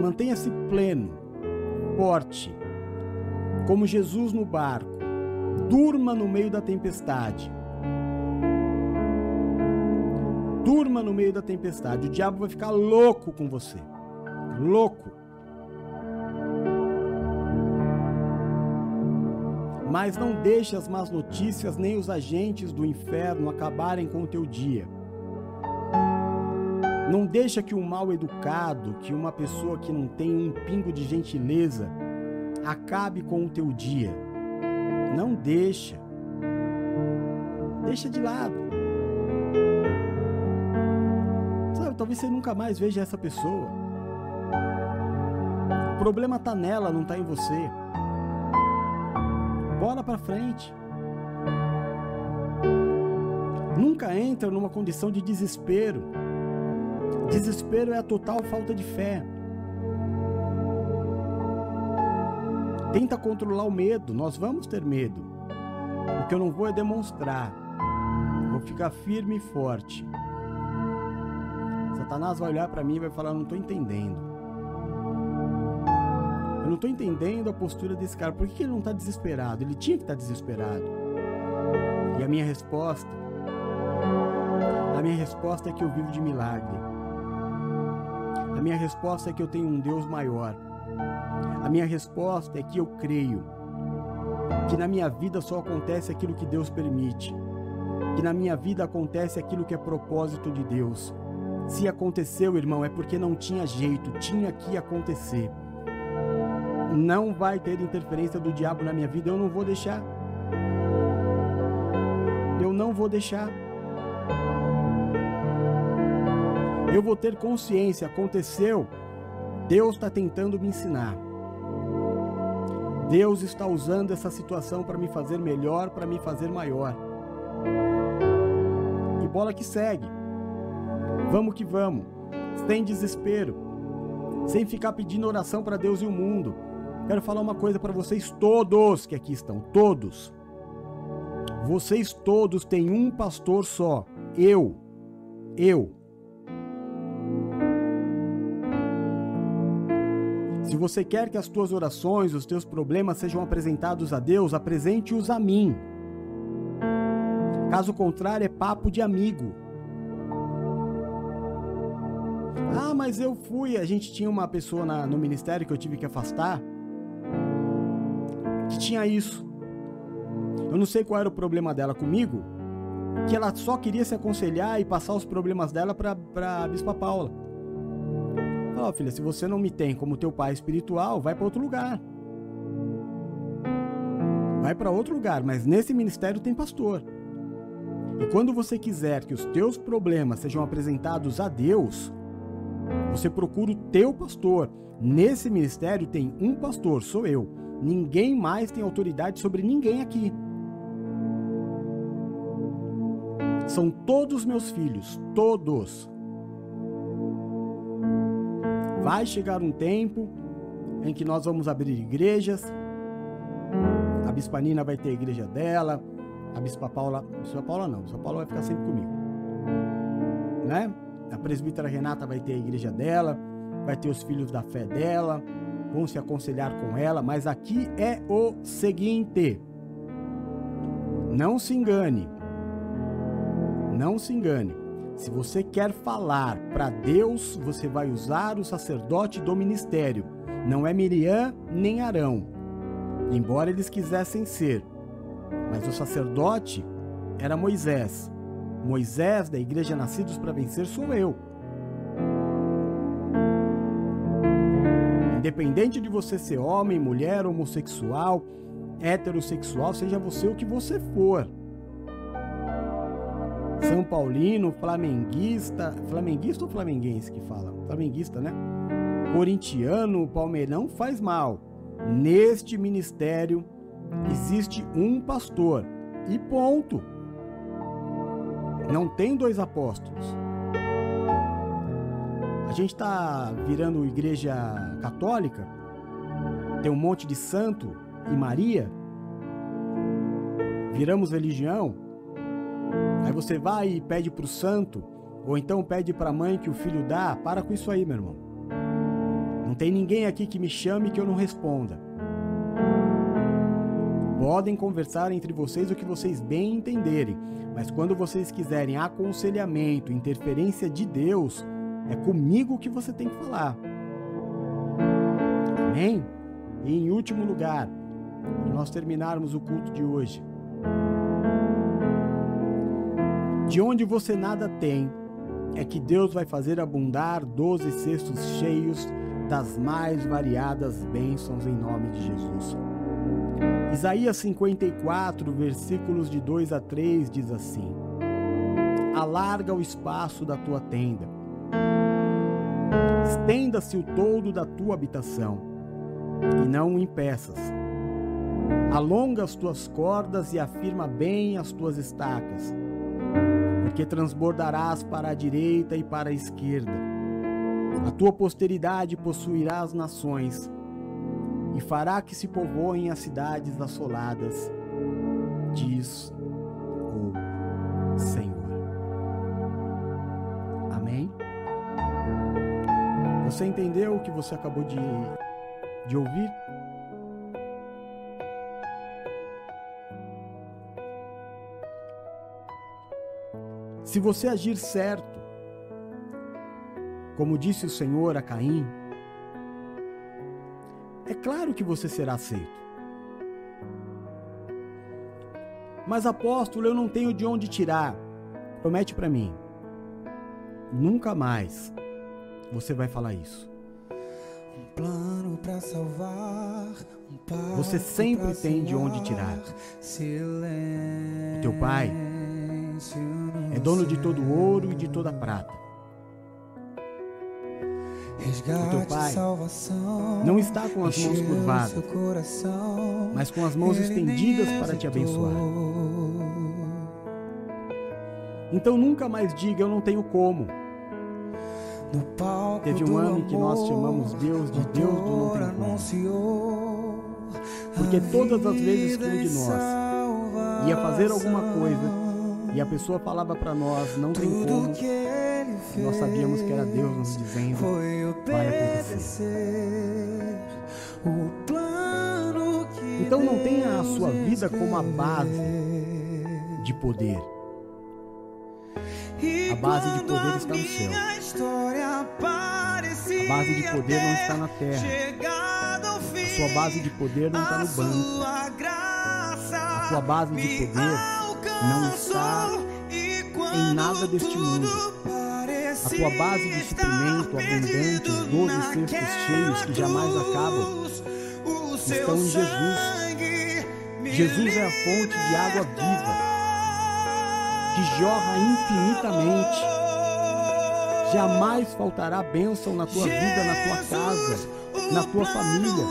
Mantenha-se pleno, forte, como Jesus no barco. Durma no meio da tempestade. Durma no meio da tempestade. O diabo vai ficar louco com você. Louco. Mas não deixe as más notícias nem os agentes do inferno acabarem com o teu dia. Não deixa que um mal educado, que uma pessoa que não tem um pingo de gentileza, acabe com o teu dia. Não deixa. Deixa de lado. Talvez você nunca mais veja essa pessoa. O problema tá nela, não tá em você. Bola para frente. Nunca entra numa condição de desespero. Desespero é a total falta de fé. Tenta controlar o medo. Nós vamos ter medo. O que eu não vou é demonstrar. vou ficar firme e forte. Satanás vai olhar para mim e vai falar: não tô entendendo. Eu não tô entendendo a postura desse cara. Por que ele não tá desesperado? Ele tinha que estar tá desesperado. E a minha resposta. A minha resposta é que eu vivo de milagre. A minha resposta é que eu tenho um Deus maior. A minha resposta é que eu creio que na minha vida só acontece aquilo que Deus permite. Que na minha vida acontece aquilo que é propósito de Deus. Se aconteceu, irmão, é porque não tinha jeito, tinha que acontecer. Não vai ter interferência do diabo na minha vida, eu não vou deixar. Eu não vou deixar. Eu vou ter consciência, aconteceu. Deus está tentando me ensinar. Deus está usando essa situação para me fazer melhor, para me fazer maior. E bola que segue. Vamos que vamos, sem desespero, sem ficar pedindo oração para Deus e o mundo. Quero falar uma coisa para vocês todos que aqui estão, todos. Vocês todos têm um pastor só, eu. Eu. Se você quer que as tuas orações, os teus problemas sejam apresentados a Deus, apresente-os a mim. Caso contrário, é papo de amigo. Ah, mas eu fui. A gente tinha uma pessoa na, no ministério que eu tive que afastar que tinha isso. Eu não sei qual era o problema dela comigo, que ela só queria se aconselhar e passar os problemas dela para a Bispa Paula. Falou, oh, filha, se você não me tem como teu pai espiritual, vai para outro lugar. Vai para outro lugar, mas nesse ministério tem pastor. E quando você quiser que os teus problemas sejam apresentados a Deus, você procura o teu pastor. Nesse ministério tem um pastor, sou eu. Ninguém mais tem autoridade sobre ninguém aqui. São todos meus filhos, todos. Vai chegar um tempo em que nós vamos abrir igrejas. A Bispa Nina vai ter a igreja dela. A Bispa Paula. Bispa Paula não, a Bispa Paula vai ficar sempre comigo. Né? A presbítera Renata vai ter a igreja dela, vai ter os filhos da fé dela, vão se aconselhar com ela, mas aqui é o seguinte: não se engane, não se engane. Se você quer falar para Deus, você vai usar o sacerdote do ministério. Não é Miriam nem Arão, embora eles quisessem ser. Mas o sacerdote era Moisés. Moisés da igreja Nascidos para Vencer sou eu. Independente de você ser homem, mulher, homossexual, heterossexual, seja você o que você for. São Paulino, flamenguista, flamenguista ou flamenguense que fala? Flamenguista, né? Corintiano, palmeirão faz mal. Neste ministério existe um pastor e ponto. Não tem dois apóstolos. A gente está virando igreja católica, tem um monte de santo e Maria. Viramos religião. Aí você vai e pede para o santo, ou então pede para a mãe que o filho dá. Para com isso aí, meu irmão. Não tem ninguém aqui que me chame que eu não responda. Podem conversar entre vocês o que vocês bem entenderem, mas quando vocês quiserem aconselhamento, interferência de Deus, é comigo que você tem que falar. Amém? E em último lugar, para nós terminarmos o culto de hoje, de onde você nada tem, é que Deus vai fazer abundar doze cestos cheios das mais variadas bênçãos em nome de Jesus. Isaías 54, versículos de 2 a 3 diz assim: Alarga o espaço da tua tenda, estenda-se o todo da tua habitação, e não o impeças. Alonga as tuas cordas e afirma bem as tuas estacas, porque transbordarás para a direita e para a esquerda. A tua posteridade possuirá as nações e fará que se povoem as cidades assoladas, diz o Senhor. Amém? Você entendeu o que você acabou de, de ouvir? Se você agir certo, como disse o Senhor a Caim, é claro que você será aceito. Mas apóstolo, eu não tenho de onde tirar. Promete para mim. Nunca mais você vai falar isso. Um plano para salvar, um Você sempre tem de onde tirar. O teu pai é dono de todo o ouro e de toda a prata. O teu pai não está com as mãos curvadas, mas com as mãos estendidas para te abençoar. Então nunca mais diga eu não tenho como. Teve um ano em que nós chamamos Deus de Deus do não tem como. Porque todas as vezes que um de nós ia fazer alguma coisa e a pessoa falava para nós não tem como, nós sabíamos que era Deus nos dizendo vai acontecer. Então não tenha a sua vida como a base de poder. A base de poder está no céu. A base de poder não está na terra. A sua base de poder não está no banco. A sua base de poder não está em nada deste mundo. A tua base de suprimento abundante, os doze cestos cheios que jamais acabam, estão em Jesus. Jesus é a fonte de água viva que jorra infinitamente. Jamais faltará bênção na tua vida, na tua casa, na tua família.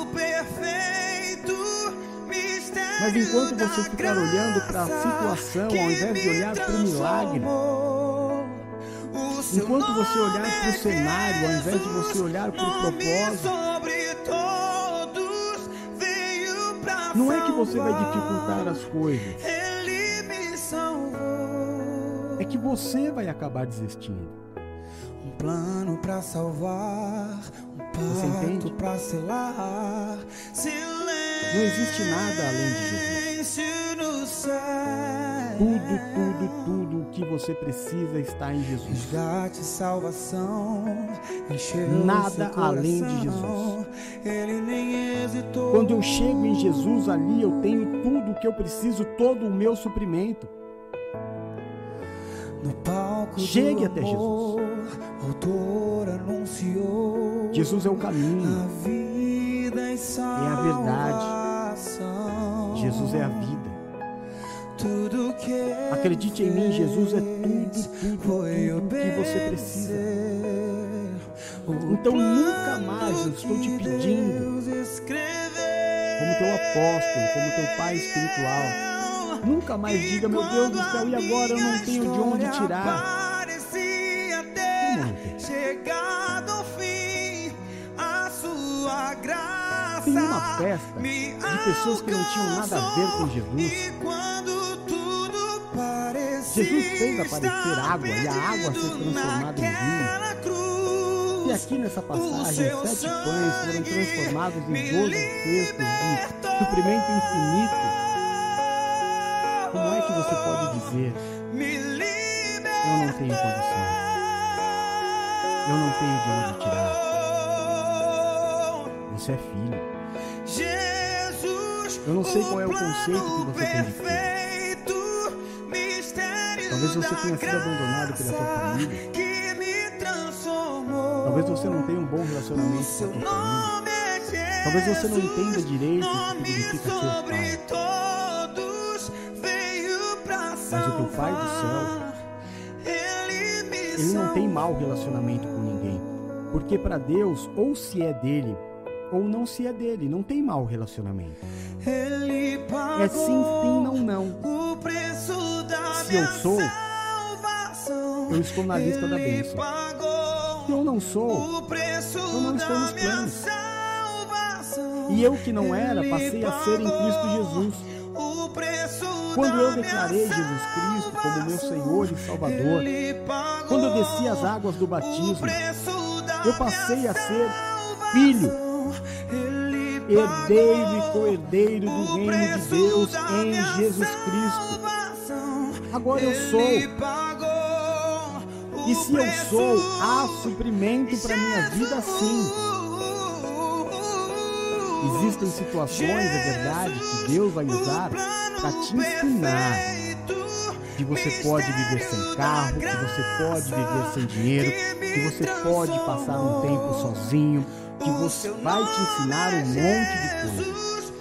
Mas enquanto você ficar olhando para a situação, ao invés de olhar para o milagre, enquanto você olhar para o cenário, ao invés de você olhar para o propósito, não é que você vai dificultar as coisas, é que você vai acabar desistindo. Um plano para salvar, um pacto para selar. Não existe nada além de Jesus. Tudo, tudo, tudo o que você precisa está em Jesus. Nada além de Jesus. Quando eu chego em Jesus ali, eu tenho tudo o que eu preciso, todo o meu suprimento. Chegue até Jesus. Jesus é o caminho, é a verdade. Jesus é a vida. Acredite em mim, Jesus é tudo, tudo, tudo que você precisa. Então nunca mais eu estou te pedindo, como teu apóstolo, como teu pai espiritual, Nunca mais diga, meu Deus do céu, e agora eu não tenho de onde tirar. Tem uma festa de pessoas que não tinham nada a ver com Jesus. Jesus fez aparecer água e a água ser transformada em vinho. E aqui nessa passagem, sete pães foram transformados em doze cestos de suprimento infinito. Como é que você pode dizer? Eu não tenho condições. Eu não tenho de onde tirar. Você é filho. Eu não sei qual é o conceito que você tem de filho. Talvez você tenha sido abandonado pela sua família. Talvez você não tenha um bom relacionamento com a sua família. Talvez você não entenda direito o que significa ser pai. Mas o teu Pai do céu, ele não tem mau relacionamento com ninguém. Porque para Deus, ou se é dele, ou não se é dele. Não tem mau relacionamento. É sim, sim, não, não. Se eu sou, eu estou na lista da bênção. Se eu não sou, eu não estou nos planos. E eu que não era, passei a ser em Cristo Jesus. Quando eu declarei Jesus Cristo como meu Senhor e Salvador, quando eu desci as águas do batismo, Eu passei a ser filho, herdeiro e co-herdeiro do reino de Deus em Jesus Cristo. Agora eu sou. E se eu sou, há suprimento para minha vida sim. Existem situações, é verdade, que Deus vai usar para te ensinar que você pode viver sem carro, que você pode viver sem dinheiro, que você pode passar um tempo sozinho, que você vai te ensinar um monte de coisas.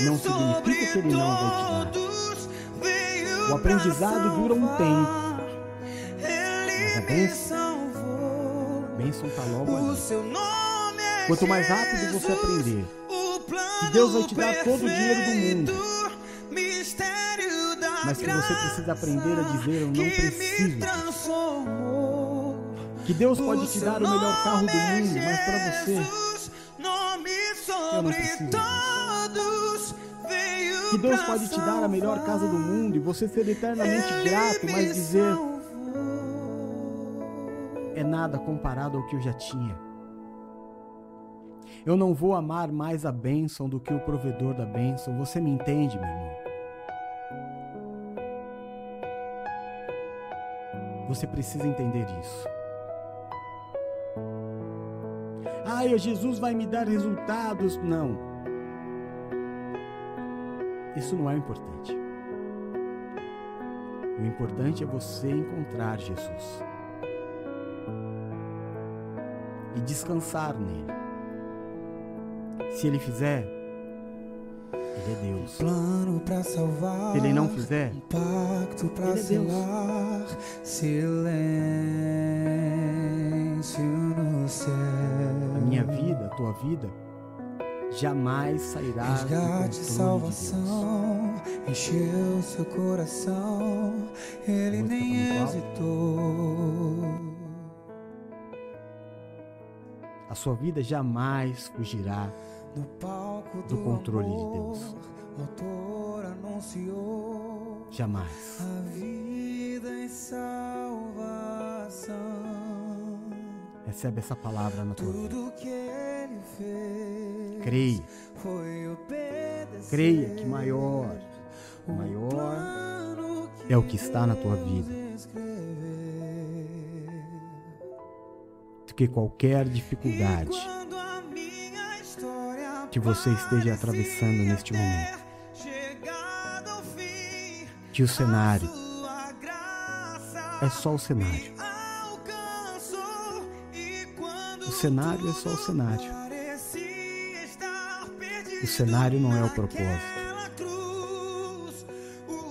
Não significa que ele não vai te dar. O aprendizado dura um tempo. Mas a bênção, bênção está logo ali. Quanto mais rápido você aprender, que Deus vai te dar todo o dinheiro do mundo. Mas que você precisa aprender a dizer: Eu não preciso. Que Deus pode te dar o melhor carro do mundo, mas para você, eu não preciso. Que Deus pode te dar a melhor casa do mundo e você ser eternamente grato, mas dizer: É nada comparado ao que eu já tinha. Eu não vou amar mais a bênção do que o provedor da bênção. Você me entende, meu irmão? Você precisa entender isso. Ai, Jesus vai me dar resultados. Não. Isso não é importante. O importante é você encontrar Jesus e descansar nele. Se ele fizer, ele é Deus. Plano para salvar. Se ele não fizer, um pacto para ele é selar. Silêncio no céu. A minha vida, a tua vida, jamais sairá do Resgate, de Deus. salvação, encheu seu coração, ele nem hesitou. A sua vida jamais fugirá. Do do, controle de amor, Deus. O autor anunciou Jamais. a vida e salvação. Recebe essa palavra na tua vida. Creia. Creia que maior, maior é o que está na tua vida do que qualquer dificuldade que você esteja atravessando neste momento. Que o cenário é só o cenário. O cenário é só o cenário. O cenário não é o propósito.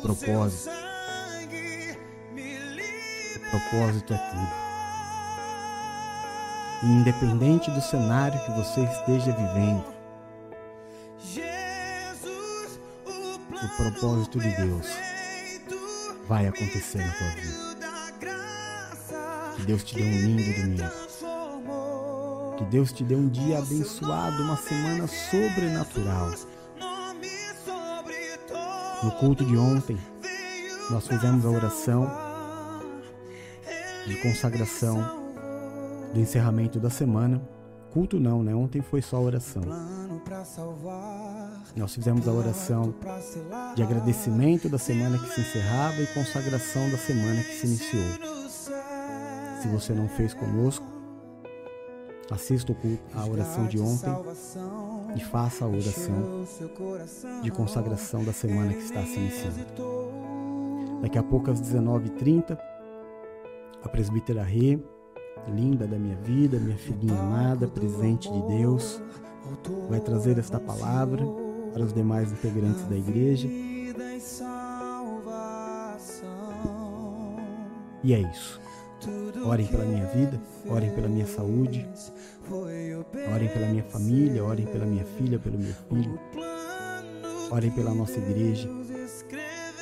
Propósito. propósito é tudo. E independente do cenário que você esteja vivendo, o propósito de Deus vai acontecer na tua vida. Que Deus te dê um lindo domingo. Que Deus te dê um dia abençoado, uma semana sobrenatural. No culto de ontem, nós fizemos a oração de consagração do encerramento da semana. Culto não, né? Ontem foi só oração. Nós fizemos a oração de agradecimento da semana que se encerrava e consagração da semana que se iniciou. Se você não fez conosco, assista a oração de ontem e faça a oração de consagração da semana que está se iniciando. Daqui a pouco, às 19h30, a presbítera Rê, linda da minha vida, minha filhinha amada, presente de Deus, vai trazer esta palavra para os demais integrantes da igreja. E é isso. Orem pela minha vida, orem pela minha saúde, orem pela minha família, orem pela minha filha, pelo meu filho, orem pela nossa igreja.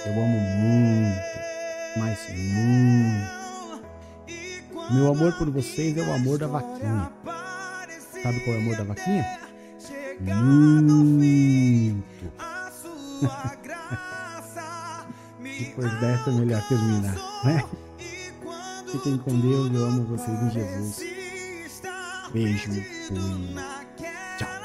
Eu amo muito, mas muito. Meu amor por vocês é o amor da vaquinha. Sabe qual é o amor da vaquinha? Muito. Depois dessa é melhor terminar, né? Fiquem com Deus, eu amo vocês em Jesus. Beijo. Tchau.